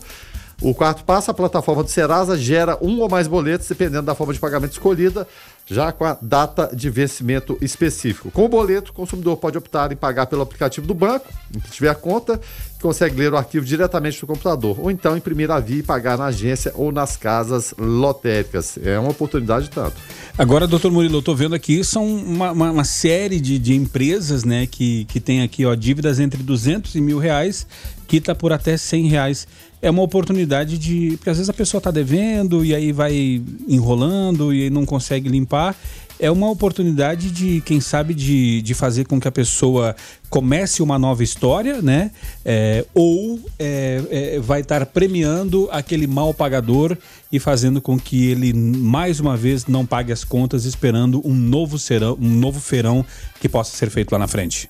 [SPEAKER 3] o quarto passo, a plataforma do Serasa gera um ou mais boletos, dependendo da forma de pagamento escolhida, já com a data de vencimento específico. Com o boleto, o consumidor pode optar em pagar pelo aplicativo do banco, em que tiver a conta, consegue ler o arquivo diretamente no computador, ou então imprimir a via e pagar na agência ou nas casas lotéricas. É uma oportunidade tanto.
[SPEAKER 2] Agora, doutor Murilo, eu estou vendo aqui, são uma, uma, uma série de, de, empresas né, que, que tem aqui ó, dívidas entre 200 e mil reais, quita por até 100 reais é uma oportunidade de. Porque às vezes a pessoa está devendo e aí vai enrolando e não consegue limpar. É uma oportunidade de, quem sabe, de, de fazer com que a pessoa comece uma nova história, né? É, ou é, é, vai estar premiando aquele mal pagador e fazendo com que ele, mais uma vez, não pague as contas, esperando um novo, serão, um novo feirão que possa ser feito lá na frente.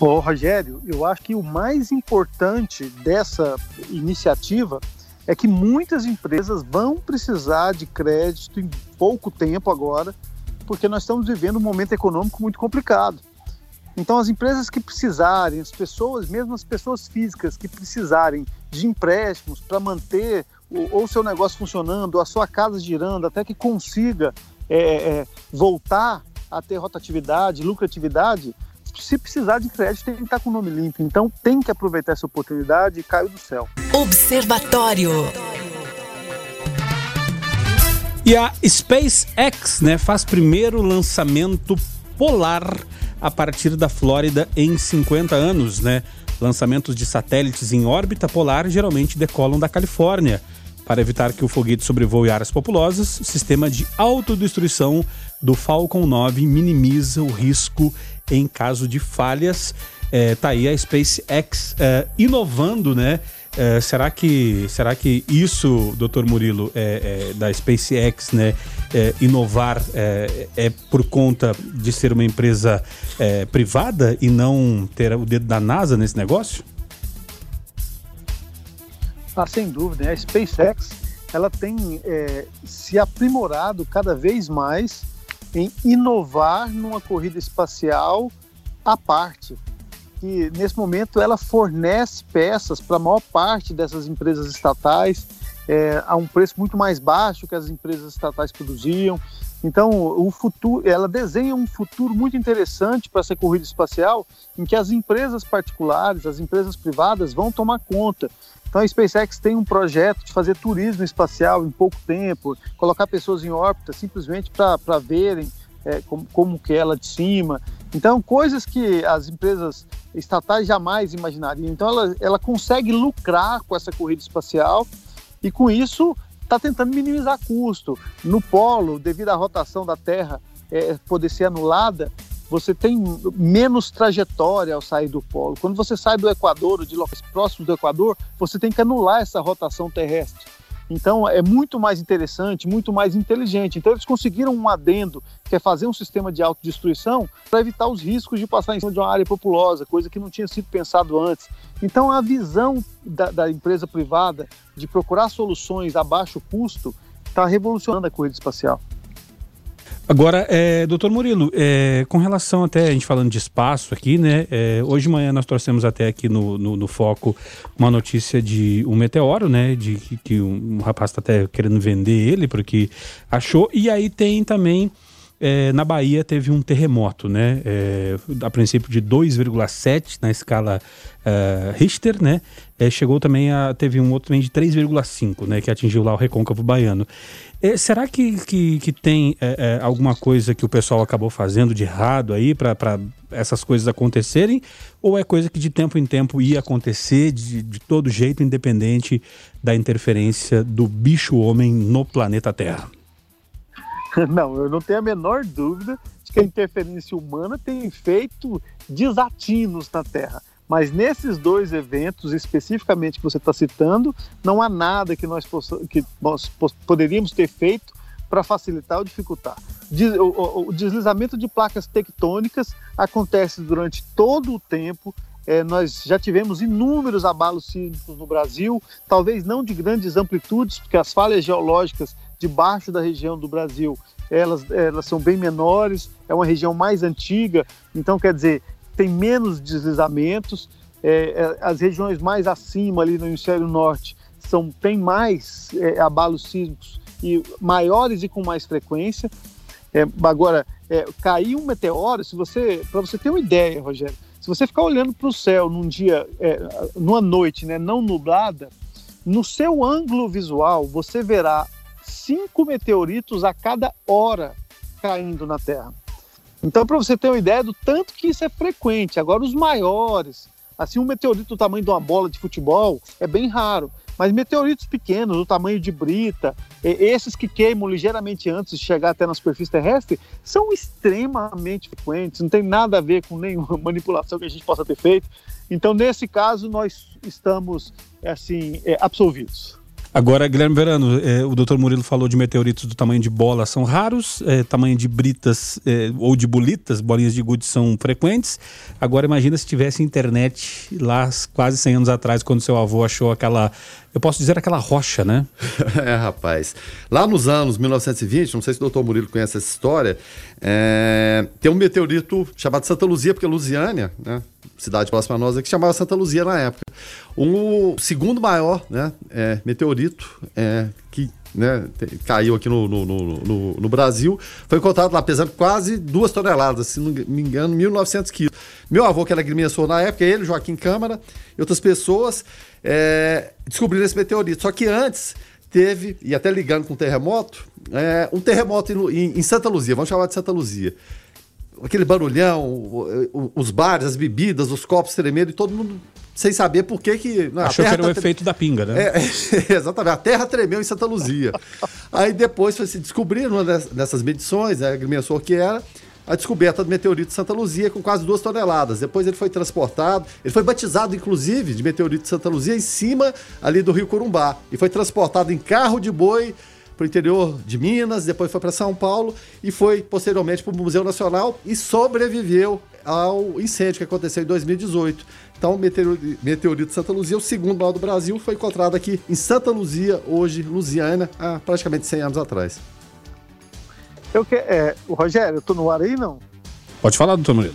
[SPEAKER 9] Ô, Rogério, eu acho que o mais importante dessa iniciativa é que muitas empresas vão precisar de crédito em pouco tempo agora, porque nós estamos vivendo um momento econômico muito complicado. Então, as empresas que precisarem, as pessoas, mesmo as pessoas físicas que precisarem de empréstimos para manter o, o seu negócio funcionando, a sua casa girando, até que consiga é, é, voltar a ter rotatividade, lucratividade, se precisar de crédito, tem que estar com o nome limpo. Então tem que aproveitar essa oportunidade e caiu do céu.
[SPEAKER 5] Observatório.
[SPEAKER 2] E a SpaceX né, faz primeiro lançamento polar a partir da Flórida em 50 anos. Né? Lançamentos de satélites em órbita polar geralmente decolam da Califórnia. Para evitar que o foguete sobrevoe áreas populosas, o sistema de autodestruição do Falcon 9 minimiza o risco em caso de falhas. É, tá aí a SpaceX é, inovando, né? É, será que será que isso, Dr. Murilo, é, é, da SpaceX, né, é, inovar é, é, por conta de ser uma empresa é, privada e não ter o dedo da NASA nesse negócio?
[SPEAKER 9] Ah, sem dúvida. Né? A SpaceX ela tem se aprimorado cada vez mais em inovar numa corrida espacial à parte. Que nesse momento ela fornece peças para a maior parte dessas empresas estatais é, a um preço muito mais baixo que as empresas estatais produziam. Então, o futuro, ela desenha um futuro muito interessante para essa corrida espacial, em que as empresas particulares, as empresas privadas vão tomar conta. Então, a SpaceX tem um projeto de fazer turismo espacial em pouco tempo, colocar pessoas em órbita simplesmente para verem é, como, como que é ela de cima. Então, coisas que as empresas estatais jamais imaginariam. Então, ela, ela consegue lucrar com essa corrida espacial e, com isso, está tentando minimizar custo. No polo, devido à rotação da Terra é, poder ser anulada, você tem menos trajetória ao sair do polo. Quando você sai do Equador, de locais próximos do Equador, você tem que anular essa rotação terrestre. Então é muito mais interessante, muito mais inteligente. Então eles conseguiram um adendo, que é fazer um sistema de autodestruição para evitar os riscos de passar em cima de uma área populosa, coisa que não tinha sido pensado antes. Então a visão da, da empresa privada de procurar soluções a baixo custo está revolucionando a corrida espacial.
[SPEAKER 2] Agora, é, doutor Murilo, é, com relação até a gente falando de espaço aqui, né? É, hoje de manhã nós trouxemos até aqui no, no, no, foco uma notícia de um meteoro, né? De que, que um, um rapaz está até querendo vender ele porque achou. E aí tem também é, na Bahia teve um terremoto, né? É, a princípio de 2,7 na escala uh, Richter, né? É, chegou também a. Teve um outro também de 3,5, né? Que atingiu lá o recôncavo baiano. É, será que, que, que tem é, alguma coisa que o pessoal acabou fazendo de errado aí para essas coisas acontecerem? Ou é coisa que de tempo em tempo ia acontecer de, de todo jeito, independente da interferência do bicho-homem no planeta Terra?
[SPEAKER 9] Não, eu não tenho a menor dúvida de que a interferência humana tem feito desatinos na Terra. Mas nesses dois eventos, especificamente que você está citando, não há nada que nós, que nós poderíamos ter feito para facilitar ou dificultar. O, deslizamento de placas tectônicas acontece durante todo o tempo. É, nós já tivemos inúmeros abalos sísmicos no Brasil, talvez não de grandes amplitudes, porque as falhas geológicas debaixo da região do Brasil, elas, elas são bem menores, é uma região mais antiga, então quer dizer, tem menos deslizamentos, é, é, as regiões mais acima ali no hemisfério norte são, tem mais é, abalos sísmicos e maiores e com mais frequência. É, agora, é, cair um meteoro, se você, para você ter uma ideia, Rogério, se você ficar olhando para o céu num dia, é, numa noite, né, não nublada, no seu ângulo visual você verá cinco meteoritos a cada hora caindo na Terra. Então, para você ter uma ideia do tanto que isso é frequente. Agora, os maiores, assim, um meteorito do tamanho de uma bola de futebol é bem raro. Mas meteoritos pequenos, do tamanho de brita, esses que queimam ligeiramente antes de chegar até na superfície terrestre, são extremamente frequentes, não tem nada a ver com nenhuma manipulação que a gente possa ter feito. Então, nesse caso, nós estamos, assim, é, absolvidos.
[SPEAKER 2] Agora, Guilherme Verano, é, o doutor Murilo falou de meteoritos do tamanho de bola são raros, é, tamanho de britas é, ou de bolitas, bolinhas de gude são frequentes. Agora imagina se tivesse internet lá quase 100 anos atrás, quando seu avô achou aquela eu posso dizer aquela rocha, né?
[SPEAKER 3] é, rapaz. Lá nos anos 1920, não sei se o doutor Murilo conhece essa história, é, tem um meteorito chamado Santa Luzia, porque Lusiânia, né, cidade próxima a nós, que chamava Santa Luzia na época. Um segundo maior né, é, meteorito é, que né, caiu aqui no, no, no, no, Brasil, foi encontrado lá pesando quase duas toneladas, se não me engano, 1.900 quilos. Meu avô, que era agrimensor na época, ele, Joaquim Câmara e outras pessoas é, descobriram esse meteorito. Só que antes teve, e até ligando com o terremoto, é, um terremoto em, em, Santa Luzia, vamos chamar de Santa Luzia. Aquele barulhão, os bares, as bebidas, os copos tremendo e todo mundo sem saber por que que...
[SPEAKER 2] Não, Achou que era tá o efeito da pinga, né?
[SPEAKER 3] É, é, exatamente, a terra tremeu em Santa Luzia. Aí depois foi se descobrir, numa dessas medições, né, agrimensor que era, a descoberta do meteorito de Santa Luzia com quase duas toneladas. Depois ele foi transportado, ele foi batizado, inclusive, de meteorito de Santa Luzia em cima ali do Rio Corumbá. E foi transportado em carro de boi para o interior de Minas, depois foi para São Paulo e foi posteriormente para o Museu Nacional e sobreviveu ao incêndio que aconteceu em 2018. Então, o meteorito de Santa Luzia, o segundo maior do Brasil, foi encontrado aqui em Santa Luzia, hoje, Lusiana, há praticamente 100 anos atrás.
[SPEAKER 9] Eu que, é, o Rogério, eu tô no ar aí, não?
[SPEAKER 2] Pode falar, doutor Murilo.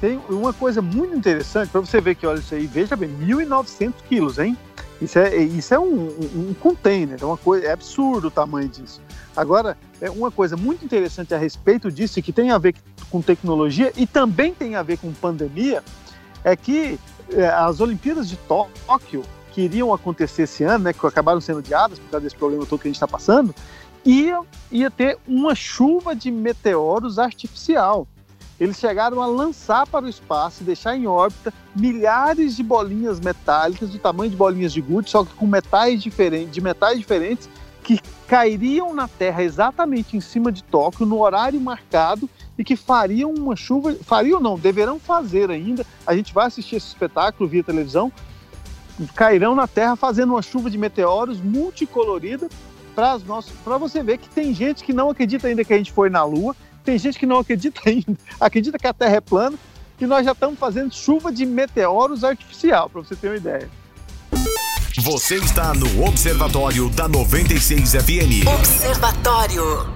[SPEAKER 9] Tem uma coisa muito interessante para você ver que, olha isso aí, veja bem, 1.900 quilos, hein? Isso é, isso é um, um, um container, é uma coisa, é absurdo o tamanho disso. Agora, é uma coisa muito interessante a respeito disso, e que tem a ver com tecnologia e também tem a ver com pandemia, é que é, as Olimpíadas de Tóquio, que iriam acontecer esse ano, né, que acabaram sendo adiadas por causa desse problema todo que a gente está passando, ia, ia ter uma chuva de meteoros artificial. Eles chegaram a lançar para o espaço, deixar em órbita milhares de bolinhas metálicas do tamanho de bolinhas de gude, só que com metais diferentes, de metais diferentes, que cairiam na Terra exatamente em cima de Tóquio no horário marcado e que fariam uma chuva, fariam não, deverão fazer ainda. A gente vai assistir esse espetáculo via televisão cairão na Terra fazendo uma chuva de meteoros multicolorida para você ver que tem gente que não acredita ainda que a gente foi na Lua, tem gente que não acredita ainda, acredita que a Terra é plana, e nós já estamos fazendo chuva de meteoros artificial, para você ter uma ideia.
[SPEAKER 1] Você está no Observatório da 96 FM.
[SPEAKER 5] Observatório.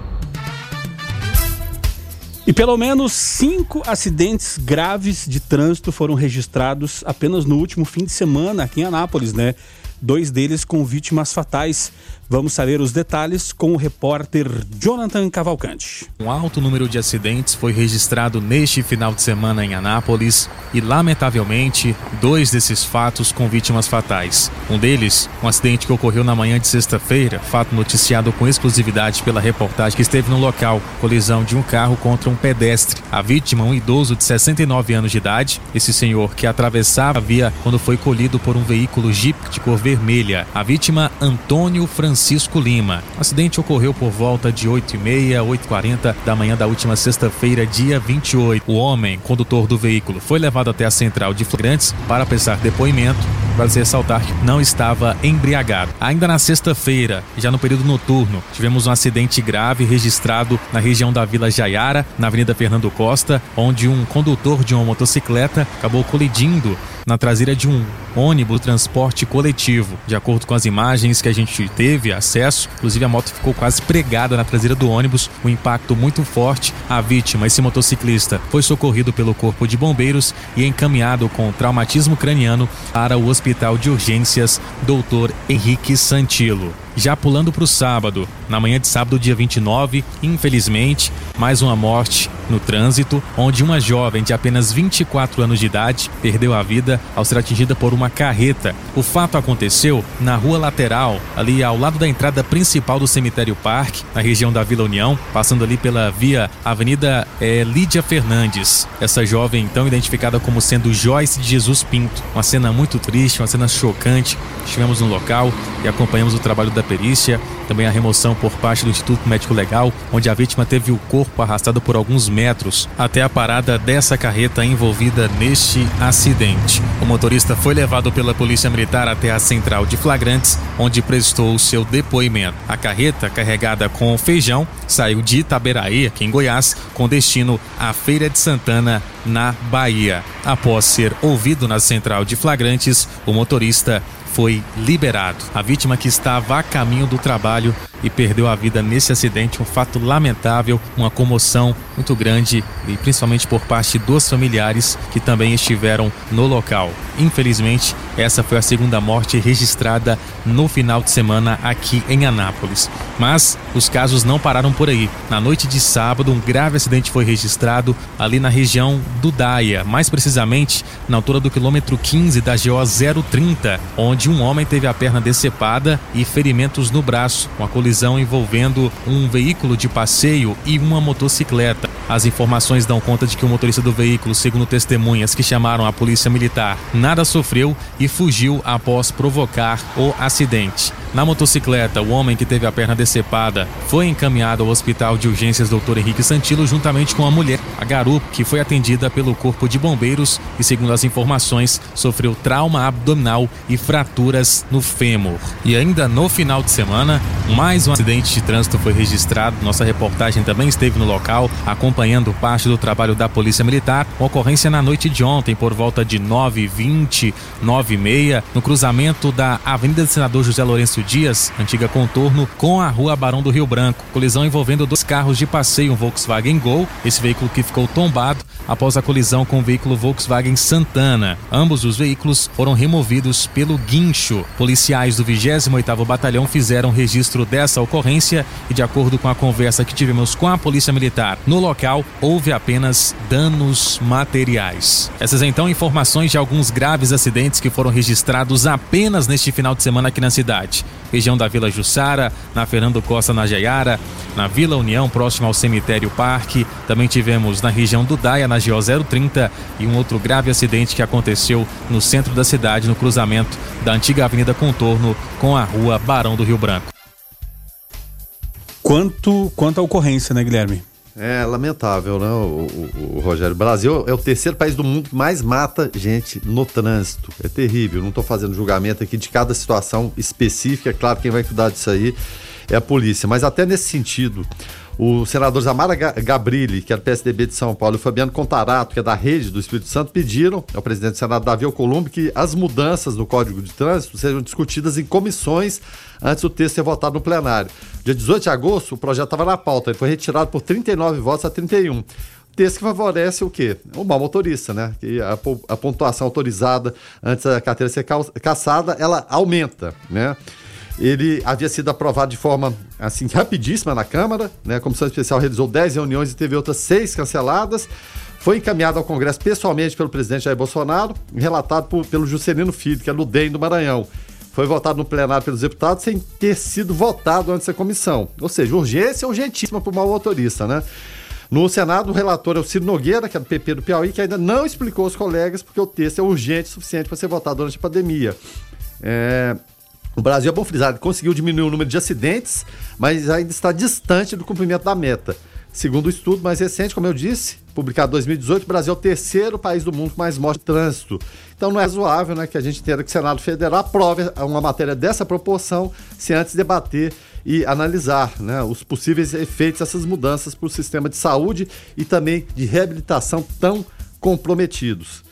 [SPEAKER 2] E pelo menos cinco acidentes graves de trânsito foram registrados apenas no último fim de semana aqui em Anápolis, né? Dois deles com vítimas fatais. Vamos saber os detalhes com o repórter Jonathan Cavalcante.
[SPEAKER 10] Um alto número de acidentes foi registrado neste final de semana em Anápolis e, lamentavelmente, dois desses fatos com vítimas fatais. Um deles, um acidente que ocorreu na manhã de sexta-feira, fato noticiado com exclusividade pela reportagem que esteve no local, colisão de um carro contra um pedestre. A vítima, um idoso de 69 anos de idade, esse senhor que atravessava a via quando foi colhido por um veículo Jeep de cor vermelha. A vítima, Antônio Francisco Francisco Lima. O acidente ocorreu por volta de 8h30, 8h40 da manhã da última sexta-feira, dia 28. O homem, condutor do veículo, foi levado até a central de flagrantes para prestar depoimento. Se ressaltar que não estava embriagado. Ainda na sexta-feira, já no período noturno, tivemos um acidente grave registrado na região da Vila Jaiara, na Avenida Fernando Costa, onde um condutor de uma motocicleta acabou colidindo na traseira de um ônibus transporte coletivo. De acordo com as imagens que a gente teve acesso, inclusive a moto ficou quase pregada na traseira do ônibus, um impacto muito forte. A vítima, esse motociclista, foi socorrido pelo corpo de bombeiros e encaminhado com traumatismo craniano para o Hospital de Urgências Dr. Henrique Santilo. Já pulando para o sábado, na manhã de sábado, dia 29, infelizmente, mais uma morte no trânsito, onde uma jovem de apenas 24 anos de idade perdeu a vida ao ser atingida por uma carreta. O fato aconteceu na rua lateral, ali ao lado da entrada principal do cemitério Parque, na região da Vila União, passando ali pela via Avenida é, Lídia Fernandes. Essa jovem, então identificada como sendo Joyce de Jesus Pinto. Uma cena muito triste, uma cena chocante. Estivemos no local e acompanhamos o trabalho da perícia, também a remoção por parte do Instituto Médico Legal, onde a vítima teve o corpo arrastado por alguns metros até a parada dessa carreta envolvida neste acidente. O motorista foi levado pela Polícia Militar até a central de flagrantes, onde prestou seu depoimento. A carreta, carregada com feijão, saiu de Itaberaí, aqui em Goiás, com destino à Feira de Santana, na Bahia. Após ser ouvido na central de flagrantes, o motorista foi liberado. A vítima que estava a caminho do trabalho e perdeu a vida nesse acidente, um fato lamentável, uma comoção muito grande e principalmente por parte dos familiares que também estiveram no local. Infelizmente, essa foi a segunda morte registrada no final de semana aqui em Anápolis. Mas os casos não pararam por aí. Na noite de sábado, um grave acidente foi registrado ali na região do Daia, mais precisamente na altura do quilômetro 15 da GO 030, onde um homem teve a perna decepada e ferimentos no braço, uma colisão envolvendo um veículo de passeio e uma motocicleta. As informações dão conta de que o motorista do veículo, segundo testemunhas que chamaram a polícia militar, nada sofreu e fugiu após provocar o acidente. Na motocicleta, o homem que teve a perna decepada foi encaminhado ao hospital de urgências Dr. Henrique Santilo juntamente com a mulher, a garupa, que foi atendida pelo corpo de bombeiros e, segundo as informações, sofreu trauma abdominal e fraturas no fêmur. E ainda no final de semana, mais um acidente de trânsito foi registrado. Nossa reportagem também esteve no local, acompanhando parte do trabalho da Polícia Militar. Ocorrência na noite de ontem, por volta de 9h20, 9h30, no cruzamento da Avenida Senador José Lourenço Dias, antiga contorno, com a Rua Barão do Rio Branco. Colisão envolvendo dois carros de passeio, um Volkswagen Gol, esse veículo que ficou tombado após a colisão com o veículo Volkswagen Santana. Ambos os veículos foram removidos pelo guincho. Policiais do 28º Batalhão fizeram registro dessa ocorrência e de acordo com a conversa que tivemos com a Polícia Militar no local, houve apenas danos materiais. Essas então informações de alguns graves acidentes que foram registrados apenas neste final de semana aqui na cidade região da Vila Jussara, na Fernando Costa, na Jaiara, na Vila União, próximo ao cemitério Parque. Também tivemos na região do Daia, na GO 030, e um outro grave acidente que aconteceu no centro da cidade, no cruzamento da antiga Avenida Contorno com a rua Barão do Rio Branco.
[SPEAKER 2] Quanto, quanto à ocorrência, né, Guilherme?
[SPEAKER 3] É lamentável, né, o, o, o, Rogério? O Brasil é o terceiro país do mundo que mais mata gente no trânsito. É terrível. Não estou fazendo julgamento aqui de cada situação específica. É claro, quem vai cuidar disso aí é a polícia. Mas até nesse sentido, o senador Zamara Gabrilli, que é do PSDB de São Paulo, e Fabiano Contarato, que é da rede do Espírito Santo, pediram ao presidente do Senado, Davi Alcolumbre, que as mudanças no Código de Trânsito sejam discutidas em comissões antes do texto ser votado no plenário. Dia 18 de agosto, o projeto estava na pauta, ele foi retirado por 39 votos a 31 texto que favorece o quê? O mau motorista, né? Que a, a, pontuação autorizada antes da carteira ser caçada, ela aumenta, né? Ele havia sido aprovado de forma assim rapidíssima na Câmara, né? A comissão especial realizou 10 reuniões e teve outras seis canceladas. Foi encaminhado ao Congresso pessoalmente pelo presidente Jair Bolsonaro, relatado por, pelo Juscelino Filho, que é do DEM do Maranhão. Foi votado no plenário pelos deputados sem ter sido votado antes da comissão. Ou seja, urgência urgentíssima para o mau motorista, né? No Senado, o relator é o Ciro Nogueira, que é do PP do Piauí, que ainda não explicou aos colegas porque o texto é urgente o suficiente para ser votado durante a pandemia. É, o Brasil, é bom frisar, conseguiu diminuir o número de acidentes, mas ainda está distante do cumprimento da meta. Segundo o estudo mais recente, como eu disse, publicado em 2018, o Brasil é o terceiro país do mundo com mais mortes de trânsito. Então não é razoável né, que a gente tenha que o Senado Federal aprove uma matéria dessa proporção sem antes debater e analisar né, os possíveis efeitos dessas mudanças para o sistema de saúde e também de reabilitação tão comprometidos.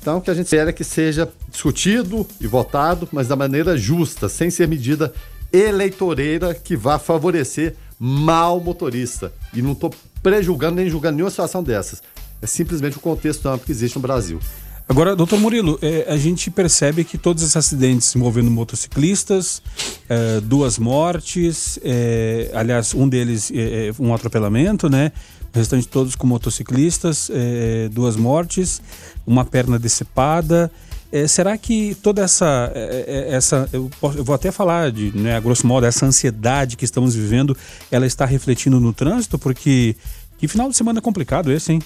[SPEAKER 3] Então, o que a gente espera é que seja discutido e votado, mas da maneira justa, sem ser medida eleitoreira que vá favorecer mal motorista. E não estou prejulgando nem julgando nenhuma situação dessas. É simplesmente o contexto amplo que existe no Brasil.
[SPEAKER 2] Agora, doutor Murilo, é, a gente percebe que todos esses acidentes envolvendo motociclistas, é, duas mortes, é, aliás, um deles é, é um atropelamento, né? O restante todos com motociclistas, é, duas mortes, uma perna decepada. É, será que toda essa, é, é, essa eu, posso, eu, vou até falar de, né, a grosso modo, essa ansiedade que estamos vivendo, ela está refletindo no trânsito? Porque que final de semana complicado esse, hein?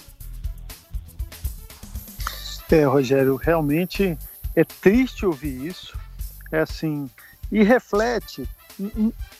[SPEAKER 9] É, Rogério, realmente é triste ouvir isso. É assim, e reflete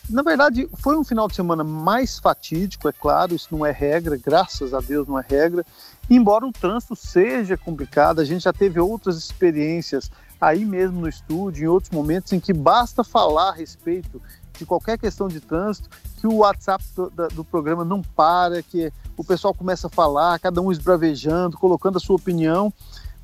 [SPEAKER 9] na verdade, foi um final de semana mais fatídico, é claro, isso não é regra, graças a Deus não é regra. Embora o trânsito seja complicado, a gente já teve outras experiências aí mesmo no estúdio, em outros momentos em que basta falar a respeito de qualquer questão de trânsito, que o WhatsApp do, do, programa não para, que o pessoal começa a falar, cada um esbravejando, colocando a sua opinião,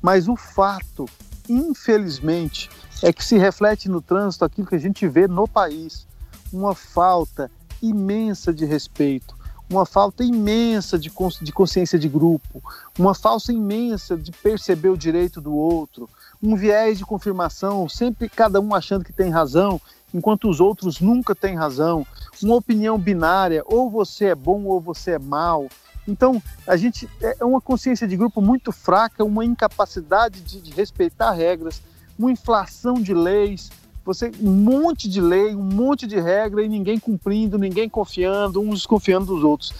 [SPEAKER 9] mas o fato, infelizmente, é que se reflete no trânsito aquilo que a gente vê no país, uma falta imensa de respeito, uma falta imensa de, consciência de grupo, uma falta imensa de perceber o direito do outro, um viés de confirmação, sempre cada um achando que tem razão, enquanto os outros nunca têm razão, uma opinião binária, ou você é bom ou você é mal. Então, a gente é uma consciência de grupo muito fraca, uma incapacidade de, de respeitar regras, uma inflação de leis, você um monte de lei, um monte de regra e ninguém cumprindo, ninguém confiando, uns desconfiando dos outros.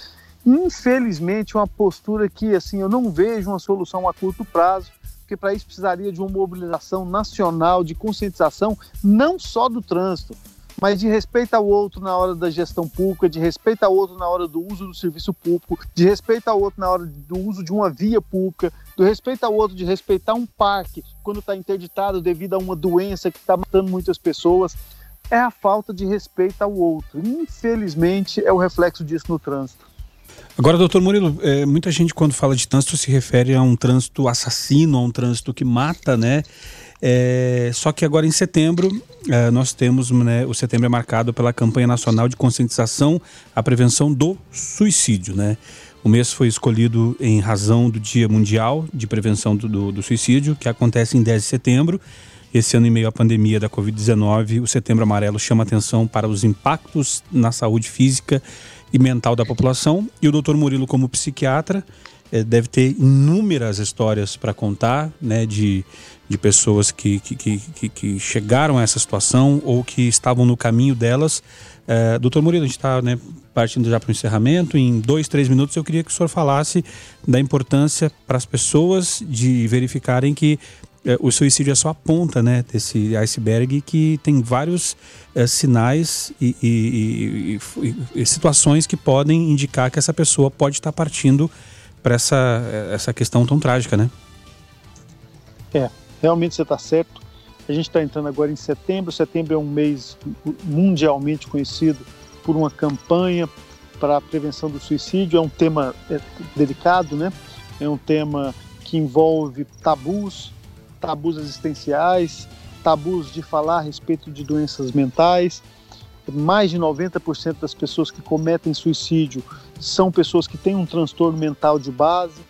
[SPEAKER 9] Infelizmente, uma postura que assim eu não vejo uma solução a curto prazo, porque para isso precisaria de uma mobilização nacional de conscientização não só do trânsito, mas de respeito ao outro na hora da gestão pública, de respeito ao outro na hora do uso do serviço público, de respeito ao outro na hora do uso de uma via pública, do respeito ao outro de respeitar um parque quando está interditado devido a uma doença que está matando muitas pessoas. É a falta de respeito ao outro. Infelizmente, é o reflexo disso no trânsito.
[SPEAKER 2] Agora, doutor Murilo, é, muita gente quando fala de trânsito se refere a um trânsito assassino, a um trânsito que mata, né? É, só que agora em setembro é, nós temos, né, o setembro é marcado pela campanha nacional de conscientização à prevenção do suicídio, né? O mês foi escolhido em razão do Dia Mundial de Prevenção do, do, do Suicídio, que acontece em 10 de setembro. Esse ano, em meio à pandemia da Covid-19, o Setembro Amarelo chama atenção para os impactos na saúde física e mental da população. E o Dr. Murilo, como psiquiatra, é, deve ter inúmeras histórias para contar, né, de, de pessoas que, que, que, que, chegaram a essa situação ou que estavam no caminho delas. É, doutor Murilo, a gente está né, partindo já para o encerramento. Em dois, três minutos, eu queria que o senhor falasse da importância para as pessoas de verificarem que é, o suicídio é só a ponta né, desse iceberg que tem vários é, sinais e, e, e, e, situações que podem indicar que essa pessoa pode estar partindo para essa, essa questão tão trágica, né?
[SPEAKER 9] É, realmente você está certo. A gente está entrando agora em setembro. Setembro é um mês mundialmente conhecido por uma campanha para a prevenção do suicídio. É um tema é, delicado, né? É um tema que envolve tabus, tabus existenciais, tabus de falar a respeito de doenças mentais. Mais de 90% das pessoas que cometem suicídio são pessoas que têm um transtorno mental de base.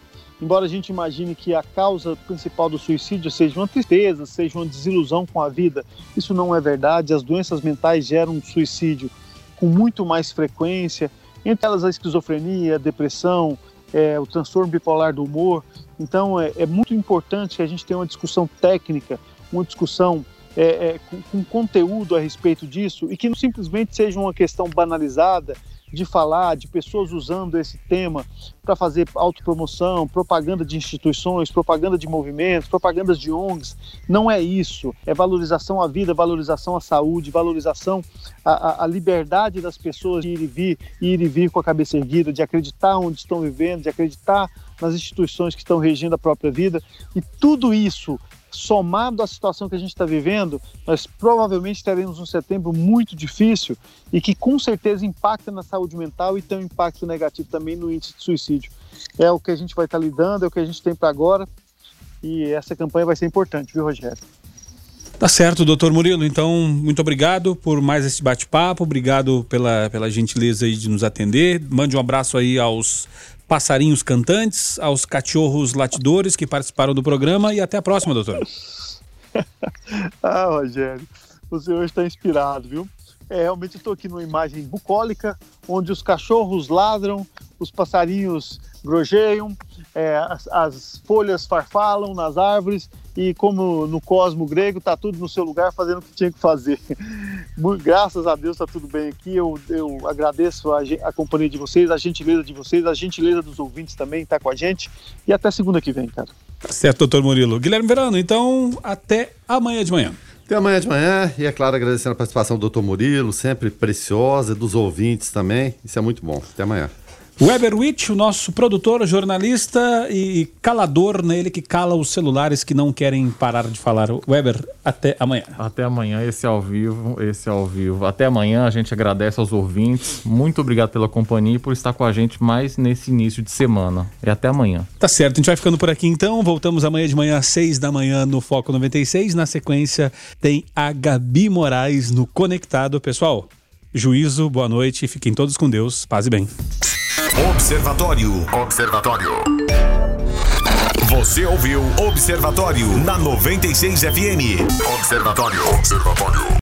[SPEAKER 9] Embora a gente imagine que a causa principal do suicídio seja uma tristeza, seja uma desilusão com a vida, isso não é verdade. As doenças mentais geram suicídio com muito mais frequência, entre elas a esquizofrenia, a depressão, é, o transtorno bipolar do humor. Então é, é, muito importante que a gente tenha uma discussão técnica, uma discussão é, é, com, com, conteúdo a respeito disso e que não simplesmente seja uma questão banalizada de falar, de pessoas usando esse tema para fazer autopromoção, propaganda de instituições, propaganda de movimentos, propagandas de ONGs. Não é isso. É valorização à vida, valorização à saúde, valorização à, à liberdade das pessoas de ir e vir, ir e vir com a cabeça erguida, de acreditar onde estão vivendo, de acreditar nas instituições que estão regendo a própria vida. E tudo isso somado à situação que a gente está vivendo, nós provavelmente teremos um setembro muito difícil e que com certeza impacta na saúde mental e tem um impacto negativo também no índice de suicídio. É o que a gente vai estar tá lidando, é o que a gente tem para agora e essa campanha vai ser importante, viu, Rogério?
[SPEAKER 2] Tá certo, doutor Murilo. Então, muito obrigado por mais esse bate-papo, obrigado pela, pela gentileza aí de nos atender. Mande um abraço aí aos passarinhos cantantes, aos cachorros latidores que participaram do programa e até a próxima, doutor.
[SPEAKER 9] ah, Rogério, o senhor está inspirado, viu? É, realmente estou aqui numa imagem bucólica, onde os cachorros ladram, os passarinhos grojeiam, é, as, as, folhas farfalam nas árvores e como no cosmo grego está tudo no seu lugar fazendo o que tinha que fazer. Graças a Deus está tudo bem aqui. Eu, eu agradeço a, a, companhia de vocês, a gentileza de vocês, a gentileza dos ouvintes também está com a gente e até segunda que vem, cara.
[SPEAKER 2] Tá certo, doutor Murilo. Guilherme Verano, então até amanhã de manhã.
[SPEAKER 3] Até amanhã de manhã e é claro agradecendo a participação do doutor Murilo, sempre preciosa, dos ouvintes também. Isso é muito bom. Até amanhã.
[SPEAKER 2] Weber Witt, o nosso produtor, jornalista e calador nele que cala os celulares que não querem parar de falar. Weber, até amanhã.
[SPEAKER 4] Até amanhã, esse ao vivo, esse é ao vivo. Até amanhã, a gente agradece aos ouvintes. Muito obrigado pela companhia e por estar com a gente mais nesse início de semana. E até amanhã.
[SPEAKER 2] Tá certo, a gente vai ficando por aqui então. Voltamos amanhã de manhã às seis da manhã no Foco 96. Na sequência, tem a Gabi Moraes no Conectado. Pessoal, juízo, boa noite, fiquem todos com Deus, paz e bem.
[SPEAKER 1] Observatório. Observatório. Você ouviu Observatório na 96 FM. Observatório. Observatório.